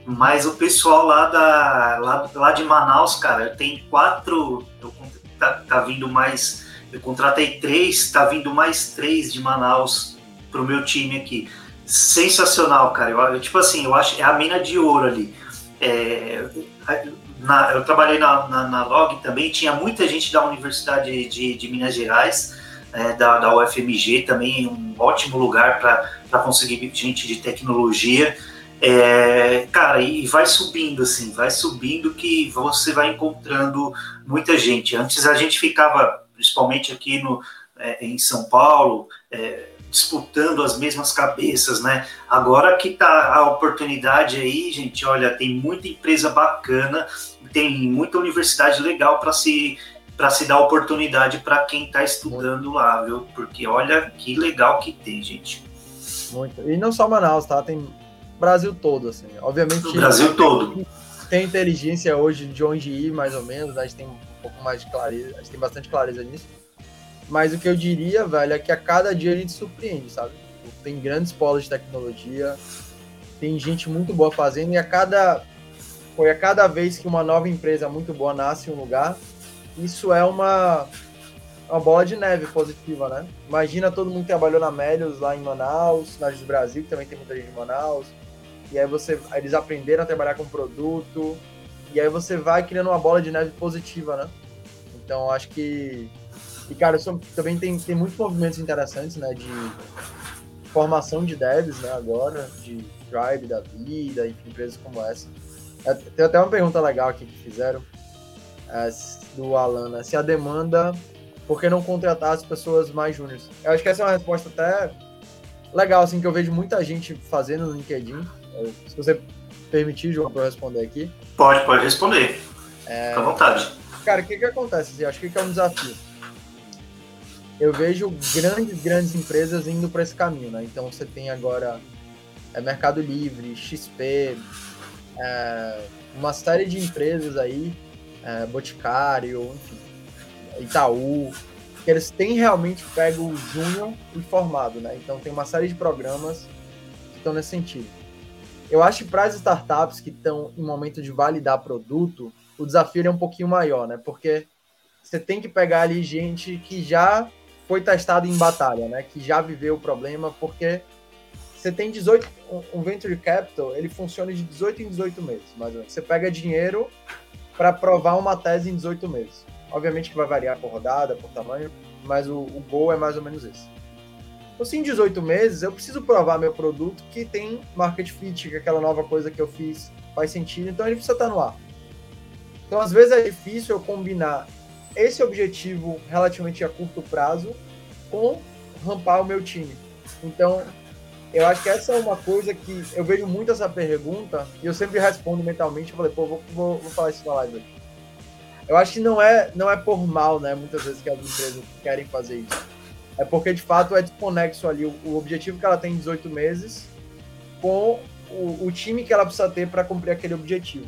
Mas o pessoal lá da lá, lá de Manaus, cara, tem quatro, eu, tá, tá vindo mais eu contratei três, tá vindo mais três de Manaus pro meu time aqui. Sensacional, cara. Eu tipo assim, eu acho é a mina de ouro ali. É, na, eu trabalhei na, na, na, Log também, tinha muita gente da Universidade de, de Minas Gerais, é, da, da UFMG também, um ótimo lugar para conseguir gente de tecnologia. É, cara, e vai subindo assim, vai subindo que você vai encontrando muita gente. Antes a gente ficava, principalmente aqui no, é, em São Paulo, é, disputando as mesmas cabeças, né? Agora que tá a oportunidade aí, gente, olha, tem muita empresa bacana, tem muita universidade legal para se para se dar oportunidade para quem está estudando lá, viu? Porque olha que legal que tem, gente. Muito. E não só Manaus, tá? Tem Brasil todo, assim. Obviamente. O Brasil todo. Tem inteligência hoje de onde ir, mais ou menos. A gente tem um pouco mais de clareza, a gente tem bastante clareza nisso. Mas o que eu diria, velho, é que a cada dia a gente surpreende, sabe? Tem grandes polos de tecnologia, tem gente muito boa fazendo, e a cada. Foi a cada vez que uma nova empresa muito boa nasce em um lugar, isso é uma, uma bola de neve positiva, né? Imagina todo mundo que trabalhou na Melios lá em Manaus, na do Brasil, que também tem muita gente de Manaus, e aí você, eles aprenderam a trabalhar com produto, e aí você vai criando uma bola de neve positiva, né? Então acho que e, cara, também tem, tem muitos movimentos interessantes, né? De formação de devs, né? Agora, de Drive da vida, enfim, empresas como essa. É, tem até uma pergunta legal aqui que fizeram é, do Alana. Né? Se a demanda, por que não contratar as pessoas mais júniores? Eu acho que essa é uma resposta até legal, assim, que eu vejo muita gente fazendo no LinkedIn. Se você permitir, João, para eu responder aqui. Pode, pode responder. É... Fica à vontade. Cara, o que que acontece? Assim, eu acho que é um desafio eu vejo grandes, grandes empresas indo para esse caminho, né? Então você tem agora é, Mercado Livre, XP, é, uma série de empresas aí, é, Boticário, enfim, Itaú, que eles têm realmente pego o júnior e formado, né? Então tem uma série de programas que estão nesse sentido. Eu acho que para as startups que estão em momento de validar produto, o desafio é um pouquinho maior, né? Porque você tem que pegar ali gente que já foi testado em batalha, né? Que já viveu o problema, porque você tem 18. Um venture capital, ele funciona de 18 em 18 meses, mais ou menos. Você pega dinheiro para provar uma tese em 18 meses. Obviamente que vai variar por rodada, por tamanho, mas o, o gol é mais ou menos esse. Então, se em 18 meses eu preciso provar meu produto que tem market fit, que aquela nova coisa que eu fiz faz sentido, então ele precisa estar no ar. Então, às vezes é difícil eu combinar esse objetivo relativamente a curto prazo com rampar o meu time. Então, eu acho que essa é uma coisa que eu vejo muito essa pergunta e eu sempre respondo mentalmente. Eu falei, pô, vou, vou, vou falar isso na live. Eu acho que não é, não é por mal, né? Muitas vezes que as empresas querem fazer isso. É porque de fato é desconexo ali o, o objetivo que ela tem em 18 meses com o, o time que ela precisa ter para cumprir aquele objetivo.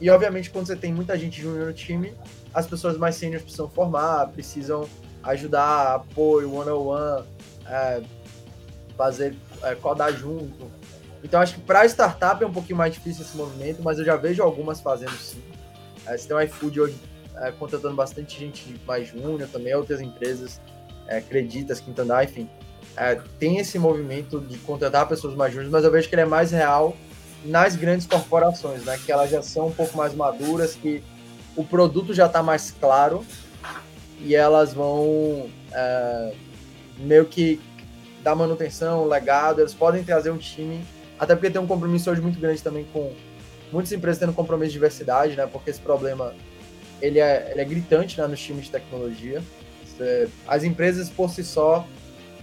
E obviamente, quando você tem muita gente júnior no time, as pessoas mais seniors precisam formar, precisam ajudar, apoio, one-on-one, é, fazer, é, codar junto. Então, acho que para startup é um pouquinho mais difícil esse movimento, mas eu já vejo algumas fazendo sim. É, você tem o iFood hoje é, contratando bastante gente mais júnior também, outras empresas, é, Creditas, Quintandar, enfim. É, tem esse movimento de contratar pessoas mais júniores, mas eu vejo que ele é mais real nas grandes corporações, né? Que elas já são um pouco mais maduras, que o produto já está mais claro e elas vão é, meio que dar manutenção, legado, eles podem trazer um time, até porque tem um compromisso hoje muito grande também com muitas empresas tendo compromisso de diversidade, né? Porque esse problema ele é, ele é gritante né, nos times de tecnologia. As empresas por si só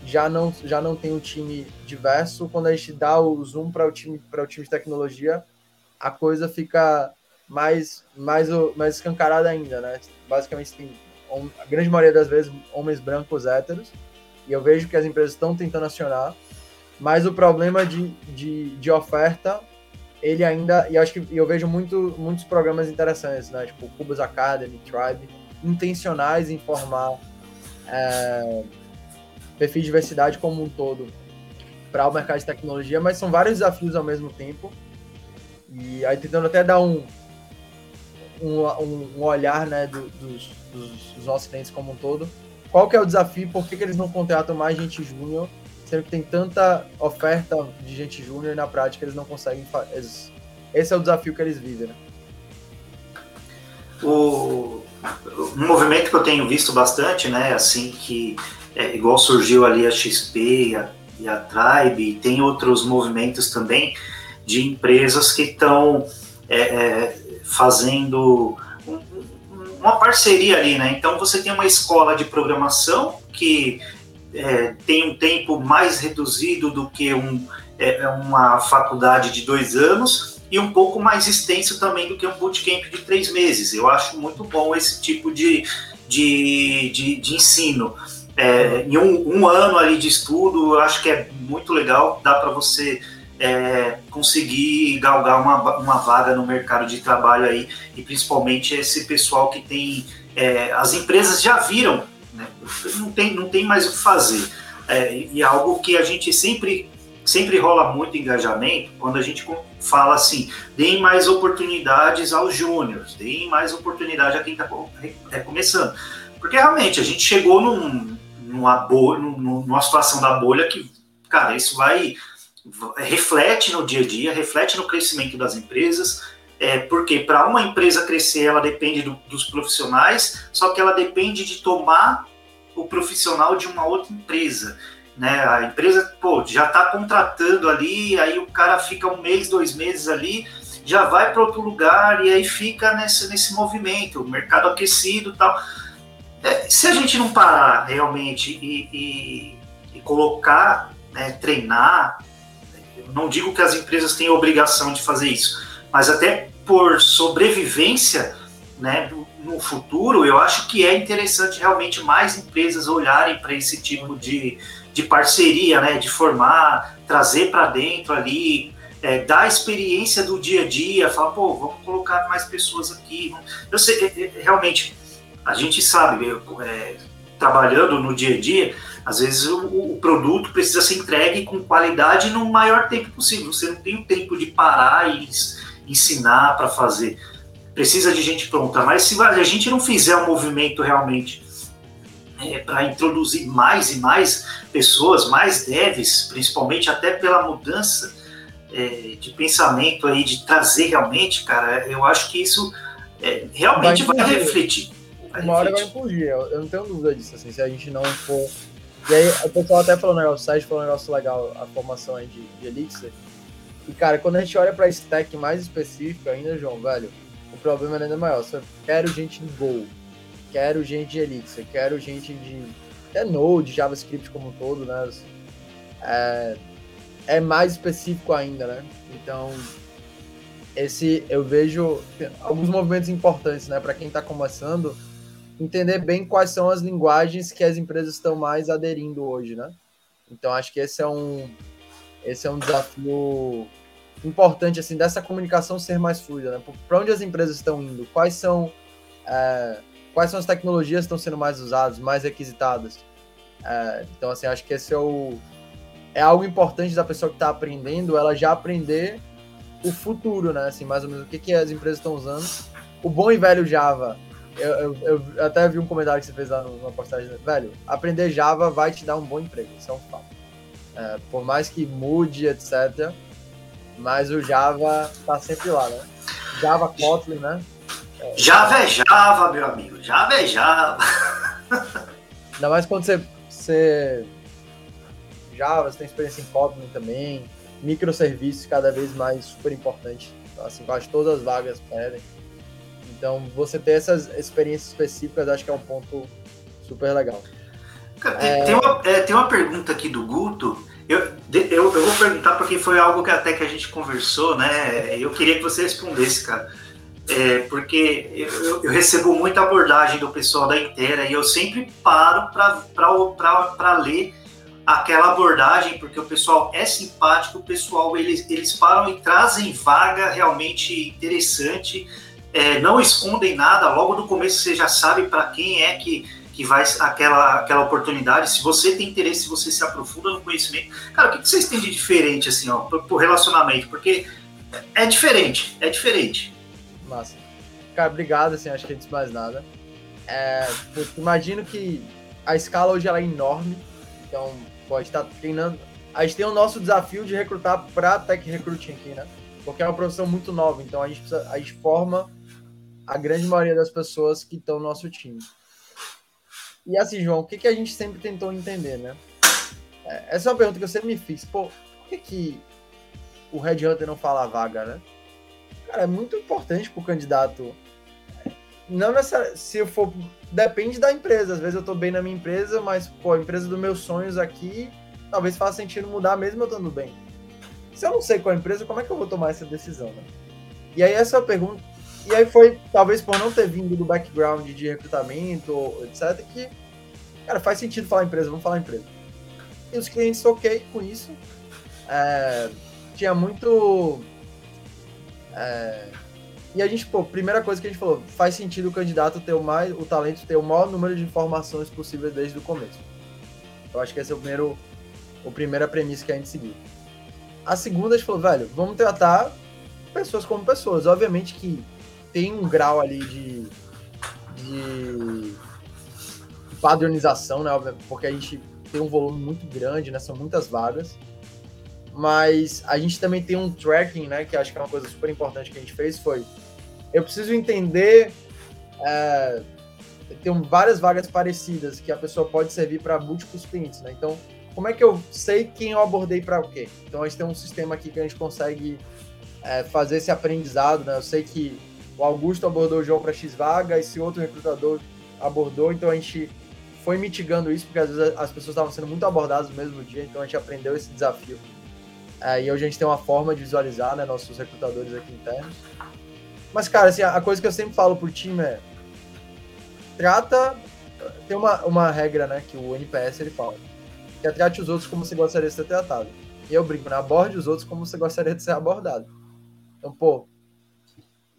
já não já não tem um time diverso. Quando a gente dá o zoom para o time para o time de tecnologia, a coisa fica mais, mais, mais escancarada ainda, né? Basicamente tem a grande maioria das vezes homens brancos héteros, e eu vejo que as empresas estão tentando acionar, mas o problema de, de, de oferta, ele ainda, e acho que eu vejo muito, muitos programas interessantes, né? Tipo Cubas Academy, Tribe, intencionais em formar é, perfil de diversidade como um todo para o mercado de tecnologia, mas são vários desafios ao mesmo tempo. E aí tentando até dar um, um, um olhar né, do, dos, dos, dos, nossos clientes como um todo. Qual que é o desafio? Por que, que eles não contratam mais gente júnior, sendo que tem tanta oferta de gente júnior e na prática eles não conseguem fazer. Esse é o desafio que eles vivem. Né? O, um movimento que eu tenho visto bastante, né, assim, que é, igual surgiu ali a XP e a, e a Tribe, e tem outros movimentos também de empresas que estão é, é, fazendo um, uma parceria ali, né? Então você tem uma escola de programação que é, tem um tempo mais reduzido do que um, é uma faculdade de dois anos e um pouco mais extenso também do que um bootcamp de três meses. Eu acho muito bom esse tipo de, de, de, de ensino. É, em um, um, ano ali de estudo, eu acho que é muito legal, dá para você é, conseguir galgar uma, uma vaga no mercado de trabalho aí, e principalmente esse pessoal que tem. É, as empresas já viram, né, não, tem, não tem mais o que fazer. É, e é algo que a gente sempre sempre rola muito engajamento quando a gente fala assim, deem mais oportunidades aos júniores, deem mais oportunidade a quem está é, começando. Porque realmente a gente chegou num, numa, bolha, numa situação da bolha que, cara, isso vai reflete no dia a dia, reflete no crescimento das empresas, é, porque para uma empresa crescer, ela depende do, dos profissionais, só que ela depende de tomar o profissional de uma outra empresa. Né? A empresa pô, já está contratando ali, aí o cara fica um mês, dois meses ali, já vai para outro lugar e aí fica nesse, nesse movimento, o mercado aquecido tal. É, se a gente não parar realmente e, e, e colocar, né, treinar, não digo que as empresas têm obrigação de fazer isso, mas até por sobrevivência, né, no futuro, eu acho que é interessante realmente mais empresas olharem para esse tipo de, de parceria, né, de formar, trazer para dentro ali, é, dar a experiência do dia a dia, falar, pô, vamos colocar mais pessoas aqui. Eu sei, é, é, realmente, a gente sabe, é, trabalhando no dia a dia, às vezes o, o, produto precisa ser entregue com qualidade no maior tempo possível. Você não tem o tempo de parar e ensinar para fazer. Precisa de gente pronta. Mas se a gente não fizer um movimento realmente é, para introduzir mais e mais pessoas, mais devs, principalmente até pela mudança é, de pensamento aí, de trazer realmente, cara, eu acho que isso é, realmente vai, vai refletir. Uma hora vai implodir, eu não tenho dúvida disso, assim, se a gente não for e aí o pessoal até falou um negócio, o site falou um negócio legal, a formação aí de, de Elixir. E cara, quando a gente olha pra stack mais específico ainda, João, velho, o problema é ainda maior. Só quero gente de Go, quero gente de Elixir, quero gente de até Node, JavaScript como um todo, né? É, é mais específico ainda, né? Então, esse eu vejo alguns movimentos importantes, né, para quem está começando entender bem quais são as linguagens que as empresas estão mais aderindo hoje, né? Então acho que esse é um esse é um desafio importante assim dessa comunicação ser mais fluida, né? Para onde as empresas estão indo? Quais são é, quais são as tecnologias que estão sendo mais usadas, mais requisitadas? É, então assim acho que esse é o é algo importante da pessoa que está aprendendo, ela já aprender o futuro, né? Assim, mais ou menos o que, que as empresas estão usando. O bom e velho Java eu, eu, eu, até vi um comentário que você fez lá numa postagem. Velho, aprender Java vai te dar um bom emprego, isso é um fato. É, por mais que mude, etc. Mas o Java tá sempre lá, né? Java Kotlin, né? É, Java é Java, meu amigo. Java é Java. Ainda mais quando você, você. Java, você tem experiência em Kotlin também. Microserviços cada vez mais super importante. Assim, quase todas as vagas pedem. Então, você ter essas experiências específicas, acho que é um ponto super legal. Cara, tem, é... Tem, uma, é, tem uma pergunta aqui do Guto. Eu, eu, eu, vou perguntar porque foi algo que até que a gente conversou, né? Eu queria que você respondesse, cara. É, porque eu, eu, recebo muita abordagem do pessoal da inteira e eu sempre paro para ler aquela abordagem, porque o pessoal é simpático, o pessoal eles, eles param e trazem vaga realmente interessante é, não escondem nada, logo do começo você já sabe para quem é que, que vai aquela, aquela oportunidade. Se você tem interesse, se você se aprofunda no conhecimento. Cara, o que, que vocês têm de diferente, assim, ó, pro, pro relacionamento? Porque é diferente, é diferente. Massa. Cara, obrigado, assim, acho que antes de mais nada. É, imagino que a escala hoje ela é enorme, então pode estar treinando. A gente tem o nosso desafio de recrutar para Tech Recruiting aqui, né? Porque é uma profissão muito nova, então a gente, precisa, a gente forma a grande maioria das pessoas que estão no nosso time. E assim, João, o que, que a gente sempre tentou entender, né? É, essa é uma pergunta que eu sempre me fiz. Pô, por que, que o Red Hunter não fala a vaga, né? Cara, é muito importante pro candidato. Não necessariamente. Se eu for. Depende da empresa. Às vezes eu tô bem na minha empresa, mas, pô, a empresa dos meus sonhos aqui, talvez faça sentido mudar mesmo eu estando bem. Se eu não sei qual é a empresa, como é que eu vou tomar essa decisão, né? E aí essa pergunta. E aí foi, talvez por não ter vindo do background de recrutamento, etc., que, cara, faz sentido falar empresa, vamos falar empresa. E os clientes ok com isso. É, tinha muito. É, e a gente, pô, primeira coisa que a gente falou, faz sentido o candidato ter o mais, o talento ter o maior número de informações possível desde o começo. Eu acho que esse é o primeiro, o primeira premissa que a gente seguiu. A segunda, a gente falou, velho, vamos tratar pessoas como pessoas. Obviamente que tem um grau ali de, de padronização, né? Porque a gente tem um volume muito grande, né? São muitas vagas. Mas a gente também tem um tracking, né? Que acho que é uma coisa super importante que a gente fez, foi eu preciso entender. É, tem várias vagas parecidas que a pessoa pode servir para múltiplos clientes, né? Então, como é que eu sei quem eu abordei para o quê? Então, a gente tem um sistema aqui que a gente consegue é, fazer esse aprendizado, né? Eu sei que o Augusto abordou o João para X vaga, esse outro recrutador abordou, então a gente foi mitigando isso, porque às vezes as pessoas estavam sendo muito abordadas no mesmo dia, então a gente aprendeu esse desafio. É, e hoje a gente tem uma forma de visualizar, né, nossos recrutadores aqui internos. Mas, cara, assim, a coisa que eu sempre falo pro time é trata. Tem uma, uma regra, né, que o NPS ele fala. Que é trate os outros como você gostaria de ser tratado. E eu brinco, né? Aborde os outros como você gostaria de ser abordado. Então, pô.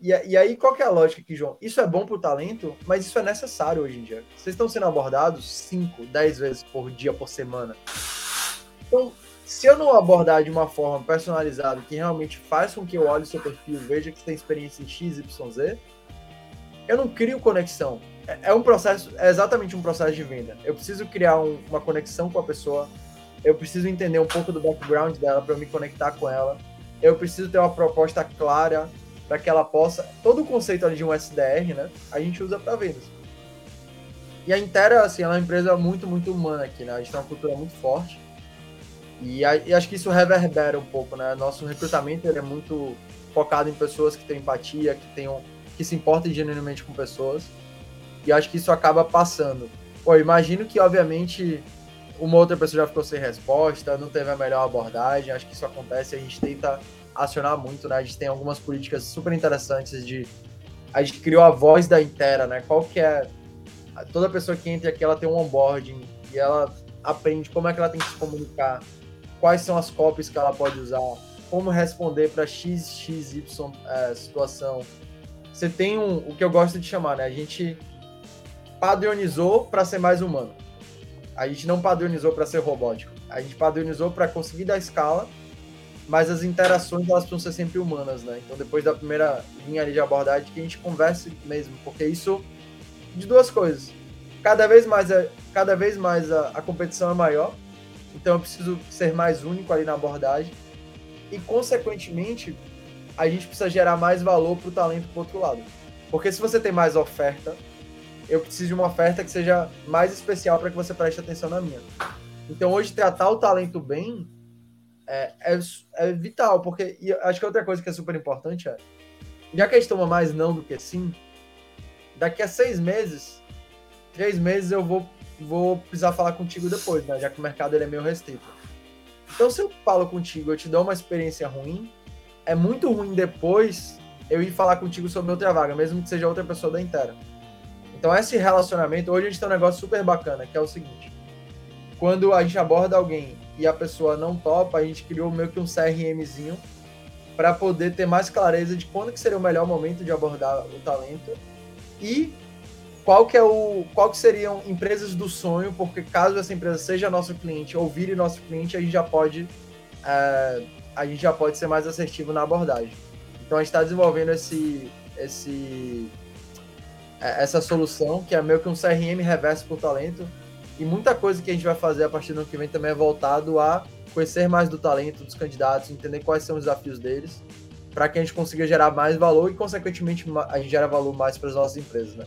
E, e aí, qual que é a lógica aqui, João? Isso é bom pro talento, mas isso é necessário hoje em dia. Vocês estão sendo abordados 5, 10 vezes por dia, por semana. Então, se eu não abordar de uma forma personalizada que realmente faz com que eu olhe o seu perfil, veja que você tem experiência em X, Y, Z, eu não crio conexão. É, é um processo, é exatamente um processo de venda. Eu preciso criar um, uma conexão com a pessoa, eu preciso entender um pouco do background dela para me conectar com ela, eu preciso ter uma proposta clara para que ela possa. Todo o conceito de um SDR, né? A gente usa para vendas. E a Intera, assim, ela é uma empresa muito, muito humana aqui, né? A gente tem uma cultura muito forte. E, a, e, acho que isso reverbera um pouco, né? Nosso recrutamento ele é muito focado em pessoas que têm empatia, que tenham, que se importem genuinamente com pessoas. E acho que isso acaba passando. Pô, imagino que obviamente uma outra pessoa já ficou sem resposta, não teve a melhor abordagem. Acho que isso acontece, a gente tenta acionar muito, né? A gente tem algumas políticas super interessantes de a gente criou a voz da Intera, né? Qual que é toda pessoa que entra aqui ela tem um onboarding e ela aprende como é que ela tem que se comunicar quais são as cópias que ela pode usar, como responder para x, x, y é, situação. Você tem um, o que eu gosto de chamar, né? A gente padronizou para ser mais humano. A gente não padronizou para ser robótico. A gente padronizou para conseguir dar escala, mas as interações elas precisam ser sempre humanas, né? Então depois da primeira linha ali de abordagem que a gente converse mesmo, porque isso de duas coisas. Cada vez mais, é, cada vez mais a, a competição é maior então eu preciso ser mais único ali na abordagem. E, consequentemente, a gente precisa gerar mais valor para o talento pro outro lado. Porque se você tem mais oferta, eu preciso de uma oferta que seja mais especial para que você preste atenção na minha. Então, hoje, tratar o talento bem é, é, é vital, porque e acho que outra coisa que é super importante é, já que a gente toma mais não do que sim, daqui a seis meses, três meses eu vou vou precisar falar contigo depois, né? Já que o mercado ele é meio restrito. Então, se eu falo contigo, eu te dou uma experiência ruim, é muito ruim depois eu ir falar contigo sobre outra vaga, mesmo que seja outra pessoa da inteira. Então, esse relacionamento, hoje a gente tem um negócio super bacana, que é o seguinte: quando a gente aborda alguém e a pessoa não topa, a gente criou meio que um CRMzinho para poder ter mais clareza de quando que seria o melhor momento de abordar o talento e qual que é o qual que seriam empresas do sonho, porque caso essa empresa seja nosso cliente ou vire nosso cliente, a gente já pode é, a gente já pode ser mais assertivo na abordagem. Então a gente está desenvolvendo esse esse é, essa solução que é meio que um CRM reverso por talento e muita coisa que a gente vai fazer a partir do ano que vem também é voltado a conhecer mais do talento dos candidatos, entender quais são os desafios deles, para que a gente consiga gerar mais valor e consequentemente a gente gera valor mais para as nossas empresas, né?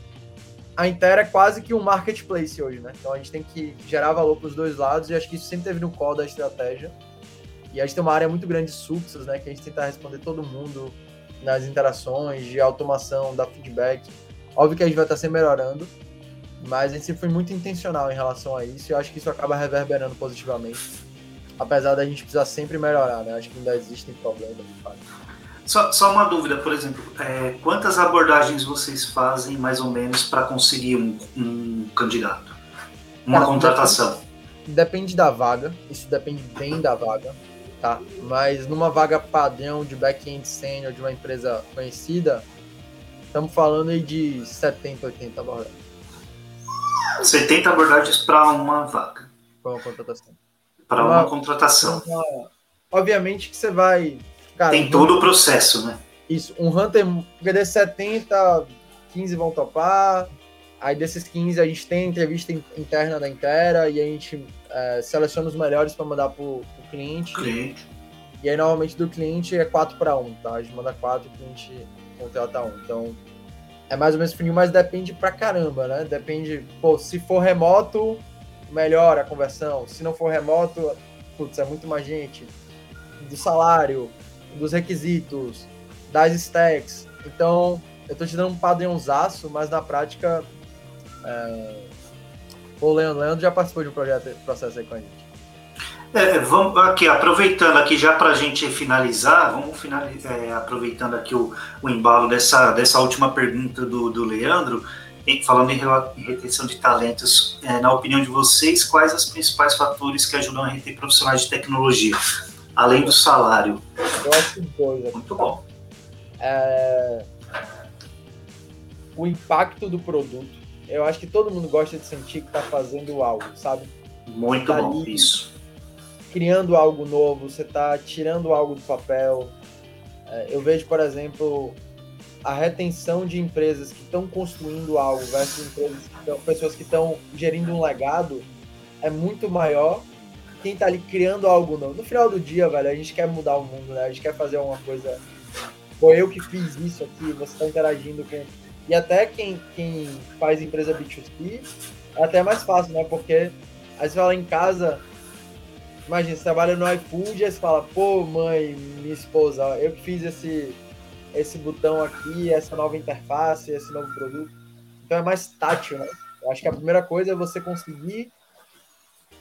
a Intera é quase que um marketplace hoje, né? Então a gente tem que gerar valor para os dois lados e acho que isso sempre teve no core da estratégia. E a gente tem uma área muito grande de fluxos, né? Que a gente tenta responder todo mundo nas interações, de automação, dar feedback. Óbvio que a gente vai estar sempre melhorando, mas a gente sempre foi muito intencional em relação a isso e eu acho que isso acaba reverberando positivamente. Apesar da gente precisar sempre melhorar, né? Acho que ainda existem problemas, de fato. Só, só uma dúvida, por exemplo, é, quantas abordagens vocês fazem mais ou menos para conseguir um, um, candidato? Uma Cara, contratação? Depende, depende da vaga, isso depende bem da vaga, tá? Mas numa vaga padrão de back-end senior de uma empresa conhecida, estamos falando aí de 70, 80 abordagens. 70 abordagens para uma vaga. Para uma contratação. Para uma, uma, contratação. Uma, obviamente que você vai Cara, Tem todo o processo, né? Isso, um Hunter, porque desses 70, 15 vão topar, aí desses 15 a gente tem entrevista interna da Intera e a gente é, seleciona os melhores para mandar para o cliente. cliente. E aí normalmente do cliente é 4 para 1, tá? A gente manda 4 e o cliente contrata 1. Então é mais ou menos frio, mas depende pra caramba, né? Depende, pô, se for remoto, melhora a conversão. Se não for remoto, putz, é muito mais gente. Do salário, dos requisitos, das stacks. Então, eu estou te dando um padrãozaço, mas na prática, é... o Leandro, Leandro já participou de um projeto, processo aí com a gente. É, vamos aqui, aproveitando aqui já para a gente finalizar, vamos finalizar, é, aproveitando aqui o, o embalo dessa, dessa última pergunta do, do Leandro, em, falando em, em, retenção de talentos, é, na opinião de vocês, quais os principais fatores que ajudam a reter profissionais de tecnologia? além do salário. Eu acho dois. Muito bom. É... O impacto do produto. Eu acho que todo mundo gosta de sentir que está fazendo algo, sabe? Muito tá bom, isso. Criando algo novo, você está tirando algo do papel. É, eu vejo, por exemplo, a retenção de empresas que estão construindo algo versus empresas que pessoas que estão gerindo um legado é muito maior quem tá ali criando algo novo. No final do dia, velho, a gente quer mudar o mundo, né? A gente quer fazer uma coisa. Foi eu que fiz isso aqui, você tá interagindo com. E até quem, quem faz empresa B2C é até mais fácil, né? Porque aí você fala em casa, imagina, você trabalha no iFood e você fala, pô, mãe, minha esposa, eu fiz esse, esse botão aqui, essa nova interface, esse novo produto. Então é mais tátil, né? Eu acho que a primeira coisa é você conseguir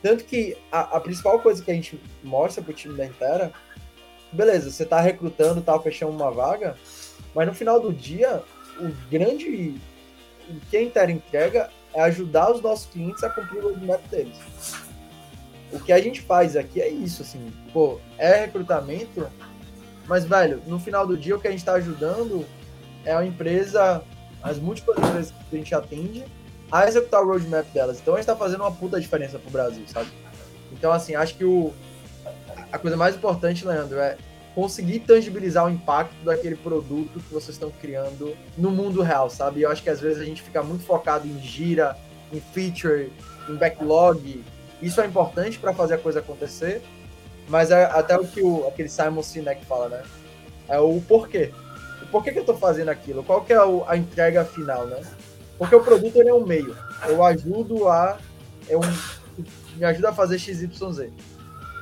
tanto que a, a principal coisa que a gente mostra pro time da Intera, beleza, você tá recrutando, tá fechando uma vaga, mas no final do dia, o grande. O que a Intera entrega é ajudar os nossos clientes a cumprir o roadmap deles. O que a gente faz aqui é isso, assim, pô, é recrutamento, mas, velho, no final do dia o que a gente está ajudando é a empresa, as múltiplas empresas que a gente atende, a executar o roadmap delas. Então a gente tá fazendo uma puta diferença pro Brasil, sabe? Então, assim, acho que o, a coisa mais importante, Leandro, é conseguir tangibilizar o impacto daquele produto que vocês estão criando no mundo real, sabe? Eu acho que às vezes a gente fica muito focado em gira, em feature, em backlog. Isso é importante para fazer a coisa acontecer, mas é até o que o, aquele Simon Sinek fala, né? É o porquê. O porquê que eu estou fazendo aquilo? Qual que é a entrega final, né? Porque o produto ele é um meio. Eu ajudo a. É um, me ajuda a fazer XYZ.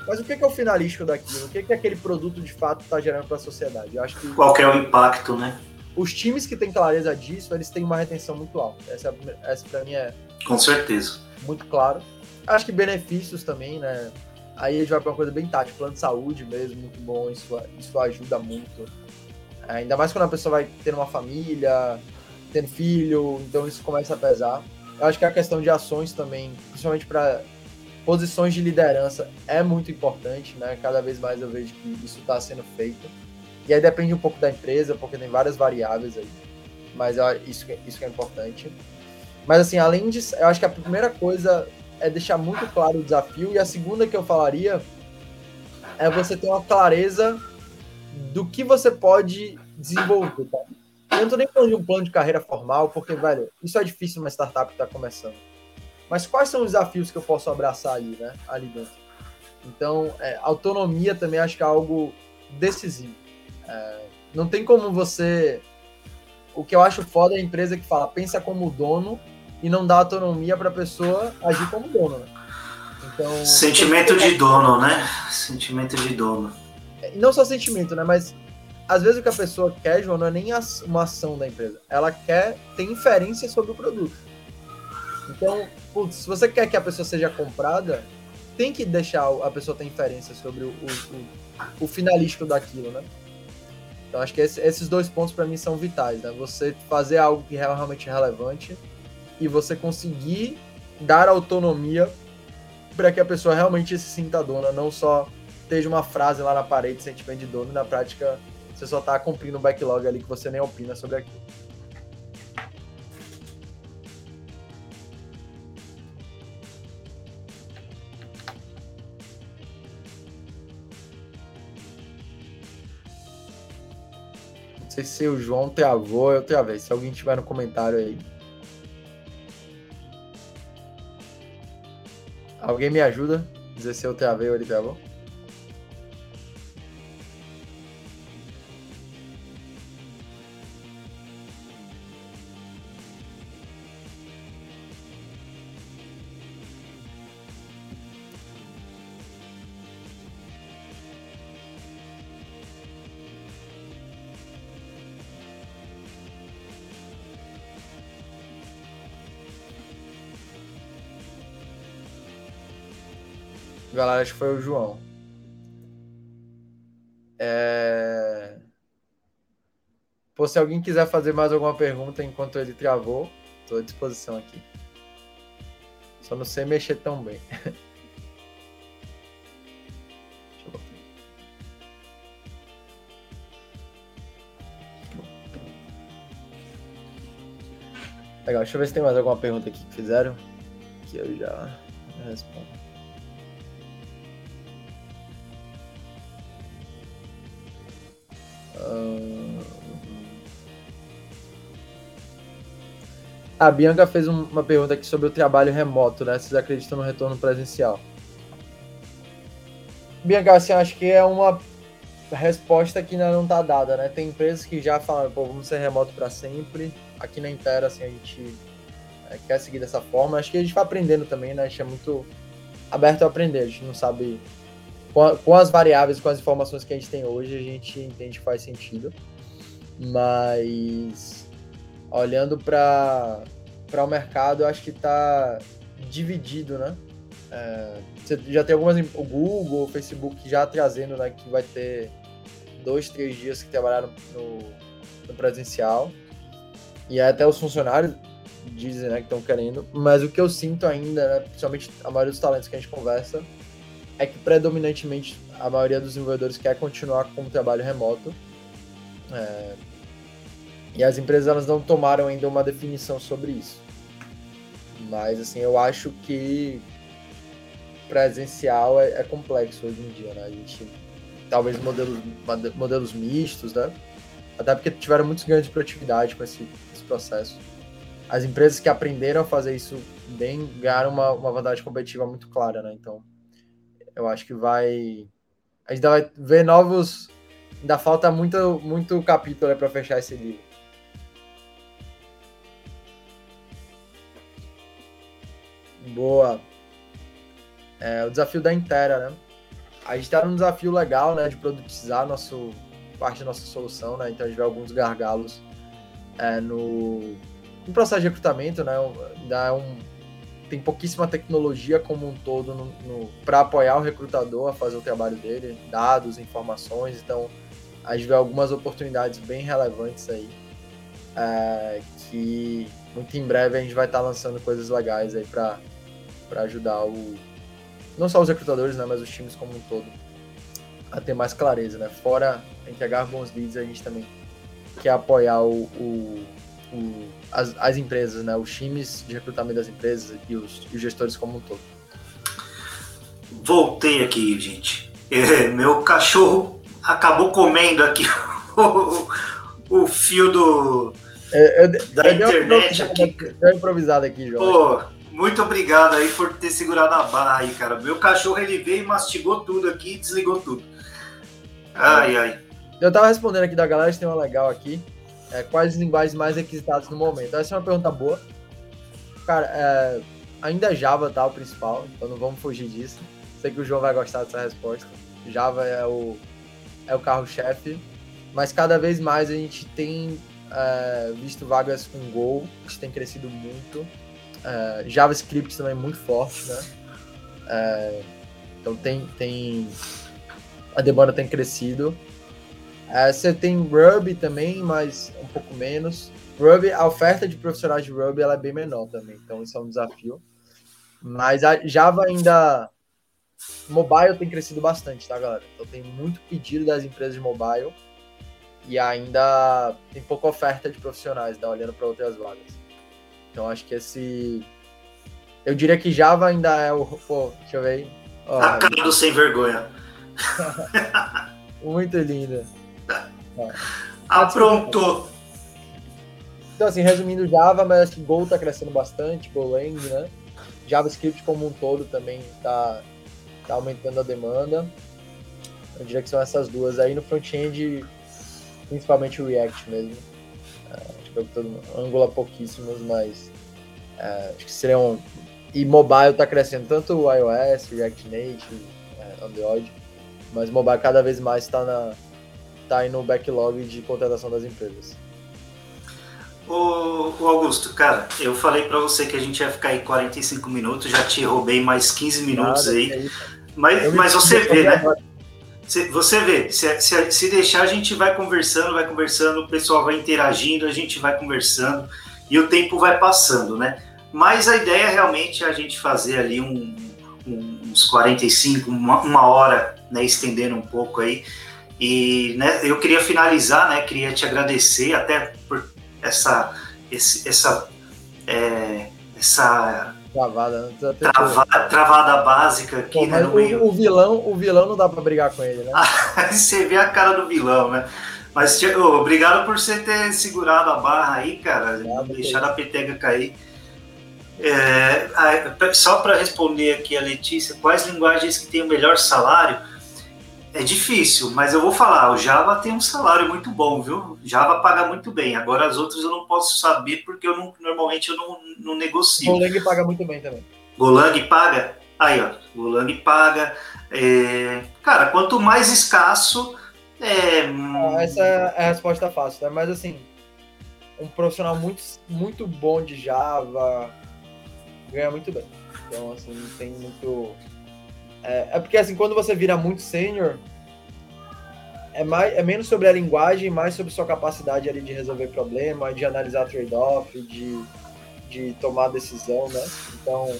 Mas o que é o finalístico daquilo? O que é aquele produto de fato está gerando para a sociedade? Eu acho que Qual que é o impacto, né? Os times que têm clareza disso, eles têm uma retenção muito alta. Essa, é essa para mim é. Com certeza. Muito claro. Acho que benefícios também, né? Aí a gente vai para uma coisa bem tática, plano de saúde mesmo, muito bom, isso, isso ajuda muito. Ainda mais quando a pessoa vai ter uma família, tendo filho, então isso começa a pesar. Eu acho que a questão de ações também, principalmente para posições de liderança, é muito importante, né? Cada vez mais eu vejo que isso está sendo feito. E aí depende um pouco da empresa, porque tem várias variáveis aí. Mas isso, isso que é importante. Mas assim, além disso, eu acho que a primeira coisa é deixar muito claro o desafio, e a segunda que eu falaria é você ter uma clareza do que você pode desenvolver, tá? Eu não tô nem falando de um plano de carreira formal, porque, velho, isso é difícil numa startup que tá começando. Mas quais são os desafios que eu posso abraçar ali, né? Ali dentro. Então, é, autonomia também acho que é algo decisivo. É, não tem como você. O que eu acho foda é a empresa que fala, pensa como dono e não dá autonomia para a pessoa agir como dono. Né? Então, sentimento de dono, né? Sentimento de dono. É, não só sentimento, né? Mas às vezes o que a pessoa quer, João, não é nem uma ação da empresa. Ela quer ter inferência sobre o produto. Então, putz, se você quer que a pessoa seja comprada, tem que deixar a pessoa ter inferência sobre o, o, o finalístico daquilo, né? Então, acho que esse, esses dois pontos para mim são vitais, né? Você fazer algo que é realmente relevante e você conseguir dar autonomia para que a pessoa realmente se sinta dona, não só esteja uma frase lá na parede, sentimento de dono, e na prática você só está cumprindo um backlog ali que você nem opina sobre aquilo. Não sei se o João tem avô, eu tenho a ver. Se alguém tiver no comentário aí, Alguém me ajuda? Dizer se eu travei ou ele travou? Galera, acho que foi o João. É... Pô, se alguém quiser fazer mais alguma pergunta enquanto ele travou, estou à disposição aqui. Só não sei mexer tão bem. Legal, deixa eu ver se tem mais alguma pergunta aqui que fizeram. Que eu já respondo. A Bianca fez uma pergunta aqui sobre o trabalho remoto, né? Vocês acreditam no retorno presencial? Bianca, assim, acho que é uma resposta que ainda não está dada, né? Tem empresas que já falam, pô, vamos ser remoto para sempre. Aqui na Intera, assim, a gente é, quer seguir dessa forma. Acho que a gente vai aprendendo também, né? A gente é muito aberto a aprender. A gente não sabe com, as variáveis, com as informações que a gente tem hoje, a gente entende que faz sentido. Mas olhando para o mercado, eu acho que está dividido, né? É, você já tem algumas, o Google, o Facebook já trazendo, né, que vai ter dois, três dias que trabalharam no, no presencial. E até os funcionários dizem, né, que estão querendo. Mas o que eu sinto ainda, né, principalmente a maioria dos talentos que a gente conversa, é que predominantemente a maioria dos desenvolvedores quer continuar com o trabalho remoto. É, e as empresas elas não tomaram ainda uma definição sobre isso. Mas assim, eu acho que presencial é, é complexo hoje em dia, né? A gente talvez modelos modelos mistos, né? Até porque tiveram muitos ganhos de produtividade com esse, esse processo. As empresas que aprenderam a fazer isso bem ganharam uma, uma vantagem competitiva muito clara, né? Então, eu acho que vai. A gente vai ver novos. Ainda falta muito, muito capítulo para fechar esse livro. Boa. É, o desafio da Intera, né? A gente está num desafio legal, né? De produtizar nosso, parte da nossa solução, né? Então a gente vê alguns gargalos é, no, no processo de recrutamento, né? Dá um, tem pouquíssima tecnologia como um todo no, no para apoiar o recrutador a fazer o trabalho dele, dados, informações. Então, a gente vê algumas oportunidades bem relevantes aí, é, que muito em breve a gente vai estar tá lançando coisas legais aí para ajudar o não só os recrutadores, né, mas os times como um todo a ter mais clareza, né? Fora entregar bons leads, a gente também quer apoiar o, o, o as, as empresas, né, os times de recrutamento das empresas e os, os gestores como um todo. Voltei aqui, gente. É, meu cachorro acabou comendo aqui o, o fio do, é, eu, da eu internet aqui. Deu improvisado aqui, João. Muito obrigado aí por ter segurado a barra aí, cara. Meu cachorro ele veio e mastigou tudo aqui e desligou tudo. Ai, ai. Eu tava respondendo aqui da galera, tem uma legal aqui. É, quais linguagens mais requisitadas no momento? Essa é uma pergunta boa. cara, é, ainda Java tá o principal, então não vamos fugir disso. Sei que o João vai gostar dessa resposta. Java é o, é o carro-chefe, mas cada vez mais a gente tem é, visto vagas com Go, que tem crescido muito. É, JavaScript também muito forte, né? É, então tem, tem a demanda tem crescido. É, você tem Ruby também, mas pouco menos. Ruby, a oferta de profissionais de Ruby ela é bem menor também, então isso é um desafio. Mas a Java ainda. Mobile tem crescido bastante, tá, galera? Então tem muito pedido das empresas de mobile e ainda tem pouca oferta de profissionais, tá? Olhando para outras vagas. Então acho que esse. Eu diria que Java ainda é o. Pô, deixa eu ver. Oh, a cara do sem vergonha. Muito linda. Aprontou. Então, assim, resumindo Java, mas acho que Go tá crescendo bastante, Golang, né? JavaScript como um todo também tá, tá aumentando a demanda. Eu diria que são essas duas. Aí no front-end, principalmente o React mesmo. É, acho que todo Angular pouquíssimos, mas é, acho que seriam. E mobile tá crescendo tanto o iOS, React Native, é, Android, mas mobile cada vez mais está na tá aí no backlog de contratação das empresas. Ô, Augusto, cara, eu falei para você que a gente ia ficar aí 45 minutos, já te roubei mais 15 minutos Nada, aí. É mas, mas você vê, né? Você vê, se, se, se, deixar, a gente vai conversando, vai conversando, o pessoal vai interagindo, a gente vai conversando e o tempo vai passando, né? Mas a ideia realmente é a gente fazer ali um, um, uns 45, uma, uma hora, né? Estendendo um pouco aí. E né, eu queria finalizar, né? Queria te agradecer até por essa, esse, essa, é, essa Travada, né? travada, travada básica aqui, Pô, né? O, meio... o, vilão, o vilão não dá para brigar com ele, né? você vê a cara do vilão, né? Mas oh, obrigado por você ter segurado a barra aí, cara, deixar a peteca cair. É, só para responder aqui a Letícia, quais linguagens que têm o melhor salário? É difícil, mas eu vou falar, o Java tem um salário muito bom, viu? Java paga muito bem. Agora as outras eu não posso saber porque eu não, normalmente eu não, não negocio. Golang paga muito bem também. Golang paga? Aí, ó, Golang paga. É... Cara, quanto mais escasso, é... Ah, essa é a resposta fácil, né? Mas assim, um profissional muito, muito bom de Java ganha muito bem. Então, assim, não tem muito é, é, porque assim, quando você vira muito sênior, é, mais, é menos sobre a linguagem, mais sobre sua capacidade ali de resolver problema, de analisar trade-off, de, de tomar decisão, né? Então,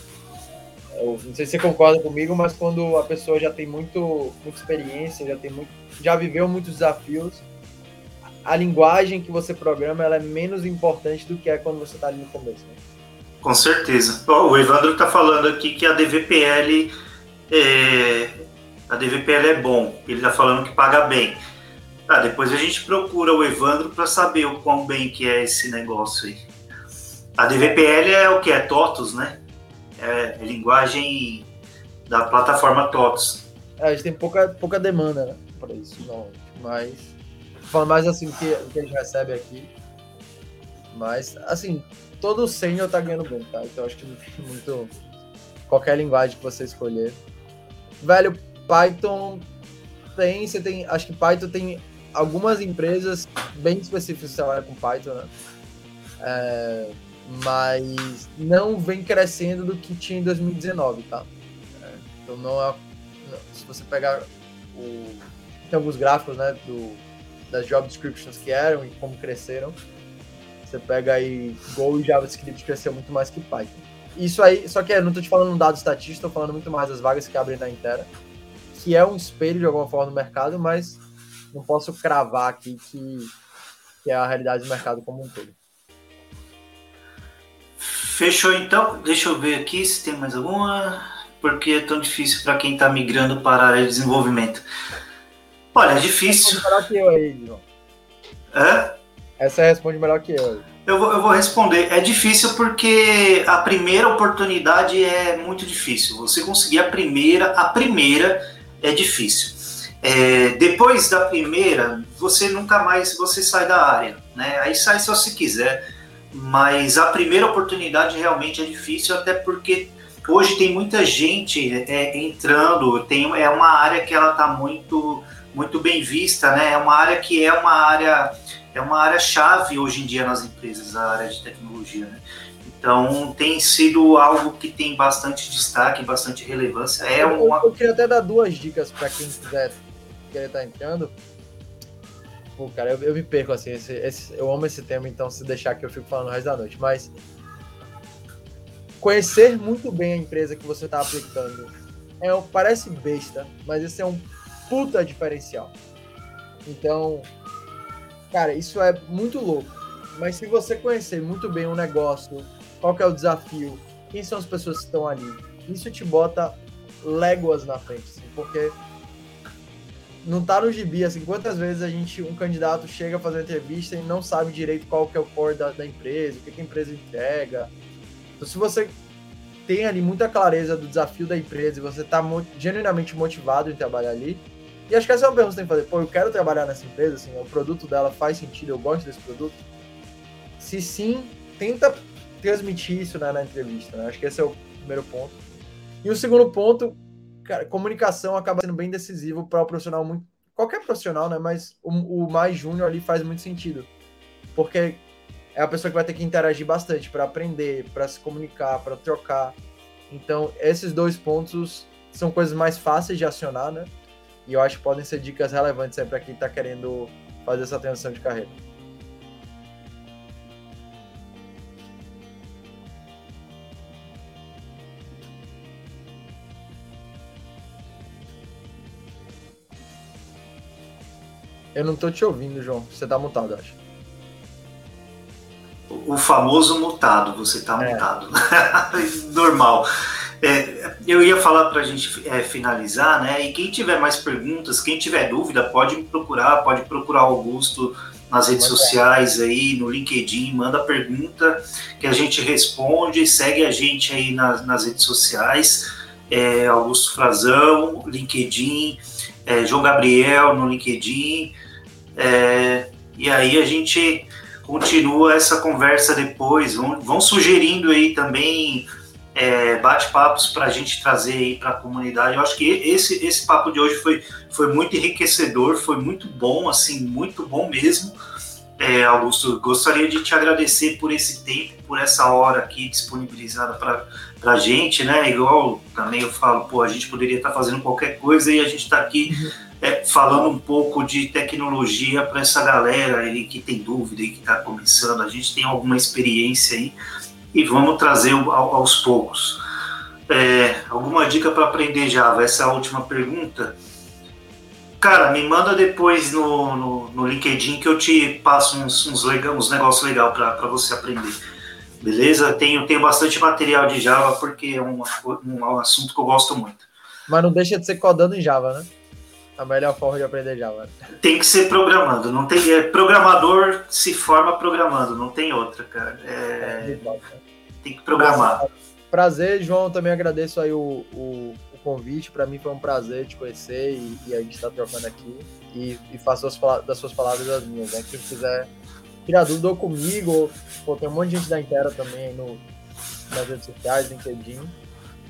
eu não sei se você concorda comigo, mas quando a pessoa já tem muito, muita experiência, já tem muito, já viveu muitos desafios, a linguagem que você programa ela é menos importante do que é quando você está ali no começo. Né? Com certeza. o Evandro está falando aqui que a DVPL é, a DVPL é bom, ele está falando que paga bem. Tá, depois a gente procura o Evandro para saber o quão bem que é esse negócio aí. A DVPL é o que? É TOTOS, né? É, é linguagem da plataforma TOTOS. É, a gente tem pouca, pouca demanda né, para isso, não. Mas, falando mais assim do que, que a gente recebe aqui. Mas, assim, todo sênior tá ganhando bem, tá? Então acho que muito. Qualquer linguagem que você escolher velho, Python tem, você tem, acho que Python tem algumas empresas bem específicas que trabalham com Python, né? É, mas não vem crescendo do que tinha em 2019, tá? É, então não é, se você pegar o, tem alguns gráficos, né, do, das job descriptions que eram e como cresceram, você pega aí Go e JavaScript cresceu muito mais que Python. Isso aí, só que eu não tô te falando um dado estatístico, tô falando muito mais das vagas que abrem na inteira, que é um espelho de alguma forma no mercado, mas não posso cravar aqui que, que é a realidade do mercado como um todo. Fechou então. Deixa eu ver aqui se tem mais alguma, porque é tão difícil para quem está migrando para a área de desenvolvimento. Olha, é difícil. Essa melhor que eu aí, João. Hã? Essa responde melhor que eu. Eu vou, eu vou responder. É difícil porque a primeira oportunidade é muito difícil. Você conseguir a primeira, a primeira é difícil. É, depois da primeira, você nunca mais você sai da área, né? Aí sai só se quiser. mas a primeira oportunidade realmente é difícil, até porque hoje tem muita gente é, entrando, tem, é uma área que ela está muito, muito bem vista, né? É uma área que é uma área é uma área chave hoje em dia nas empresas, a área de tecnologia, né? Então tem sido algo que tem bastante destaque, bastante relevância. É uma... eu, eu queria até dar duas dicas para quem quiser querer estar tá entrando. Pô, cara, eu, eu me perco assim. Esse, esse, eu amo esse tema, então se deixar que eu fico falando o resto da noite. Mas conhecer muito bem a empresa que você está aplicando é, parece besta, mas esse é um puta diferencial. Então, cara, isso é muito louco. Mas se você conhecer muito bem o negócio, qual é o desafio, quem são as pessoas que estão ali. Isso te bota léguas na frente, assim, porque não tá no gibi, assim, quantas vezes a gente, um candidato chega a fazer uma entrevista e não sabe direito qual que é o core da, da empresa, o que, que a empresa entrega. Então, se você tem ali muita clareza do desafio da empresa e você tá genuinamente motivado em trabalhar ali, e acho que essa é uma pergunta que você tem que fazer, pô, eu quero trabalhar nessa empresa, assim, o produto dela faz sentido, eu gosto desse produto. Se sim, tenta transmitir isso né, na entrevista. Né? Acho que esse é o primeiro ponto. E o segundo ponto, cara, comunicação acaba sendo bem decisivo para o profissional muito. Qualquer profissional, né? Mas o, o mais júnior ali faz muito sentido. Porque é a pessoa que vai ter que interagir bastante para aprender, para se comunicar, para trocar. Então, esses dois pontos são coisas mais fáceis de acionar, né? E eu acho que podem ser dicas relevantes para quem está querendo fazer essa transição de carreira. Eu não tô te ouvindo, João. Você tá mutado, acho. O famoso mutado, você tá é. mutado. Normal. É, eu ia falar para a gente é, finalizar, né? E quem tiver mais perguntas, quem tiver dúvida, pode me procurar, pode procurar o Augusto nas redes sociais aí, no LinkedIn, manda pergunta que a gente responde, segue a gente aí nas, nas redes sociais, é, Augusto Frazão, LinkedIn, é, João Gabriel no LinkedIn, é, e aí a gente continua essa conversa depois. Vão, vão sugerindo aí também é, bate-papos para a gente trazer aí para a comunidade. Eu acho que esse, esse papo de hoje foi, foi muito enriquecedor, foi muito bom, assim, muito bom mesmo. É, Augusto, gostaria de te agradecer por esse tempo, por essa hora aqui disponibilizada para a gente, né? Igual também eu falo, pô, a gente poderia estar tá fazendo qualquer coisa e a gente está aqui é, falando um pouco de tecnologia para essa galera aí que tem dúvida e que está começando. A gente tem alguma experiência aí e vamos trazer aos poucos. É, alguma dica para aprender Java? Essa é a última pergunta. Cara, me manda depois no, no, no LinkedIn que eu te passo uns, uns, uns negócios legais para você aprender. Beleza? Tenho, tenho bastante material de Java porque é um, um assunto que eu gosto muito. Mas não deixa de ser codando em Java, né? A melhor forma de aprender Java. Tem que ser programando. Não tem, é, programador se forma programando, não tem outra, cara. É, tem que programar. Prazer, João. Também agradeço aí o, o, o convite. Para mim foi um prazer te conhecer e, e a gente está trocando aqui. E, e faço as, das suas palavras as minhas. Né? Quem quiser tirar dúvida ou comigo, ou, tem um monte de gente da Intera também no, nas redes sociais, LinkedIn.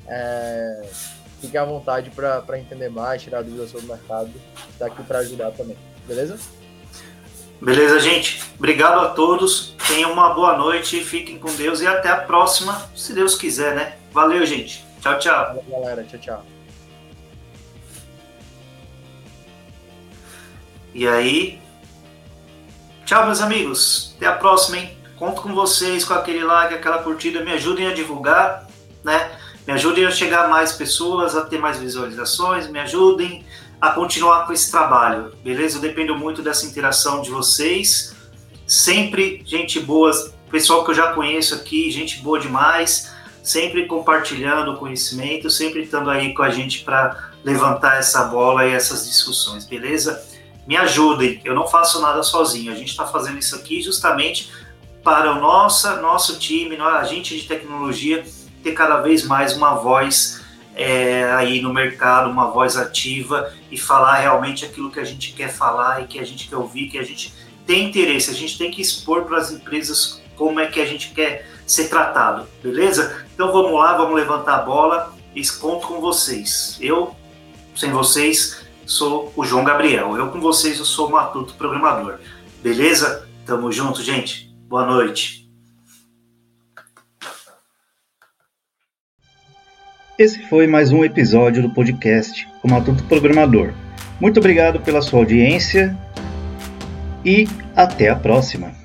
É, fique à vontade para entender mais, tirar dúvidas sobre o mercado. Está aqui para ajudar também. Beleza? Beleza, gente? Obrigado a todos. Tenham uma boa noite, fiquem com Deus e até a próxima, se Deus quiser, né? Valeu, gente. Tchau, tchau. Valeu, galera. Tchau, tchau. E aí? Tchau, meus amigos. Até a próxima, hein? Conto com vocês, com aquele like, aquela curtida. Me ajudem a divulgar, né? Me ajudem a chegar a mais pessoas, a ter mais visualizações, me ajudem a continuar com esse trabalho, beleza? Eu dependo muito dessa interação de vocês. Sempre gente boa, pessoal que eu já conheço aqui, gente boa demais, sempre compartilhando conhecimento, sempre estando aí com a gente para levantar essa bola e essas discussões, beleza? Me ajudem, eu não faço nada sozinho, a gente está fazendo isso aqui justamente para o nosso, nosso time, a gente de tecnologia ter cada vez mais uma voz é, aí no mercado, uma voz ativa e falar realmente aquilo que a gente quer falar e que a gente quer ouvir, que a gente tem interesse. A gente tem que expor para as empresas como é que a gente quer ser tratado, beleza? Então vamos lá, vamos levantar a bola e conto com vocês. Eu, sem vocês, sou o João Gabriel. Eu com vocês, eu sou o Matuto Programador. Beleza? Tamo junto, gente. Boa noite. Esse foi mais um episódio do podcast O Matuto Programador. Muito obrigado pela sua audiência e até a próxima.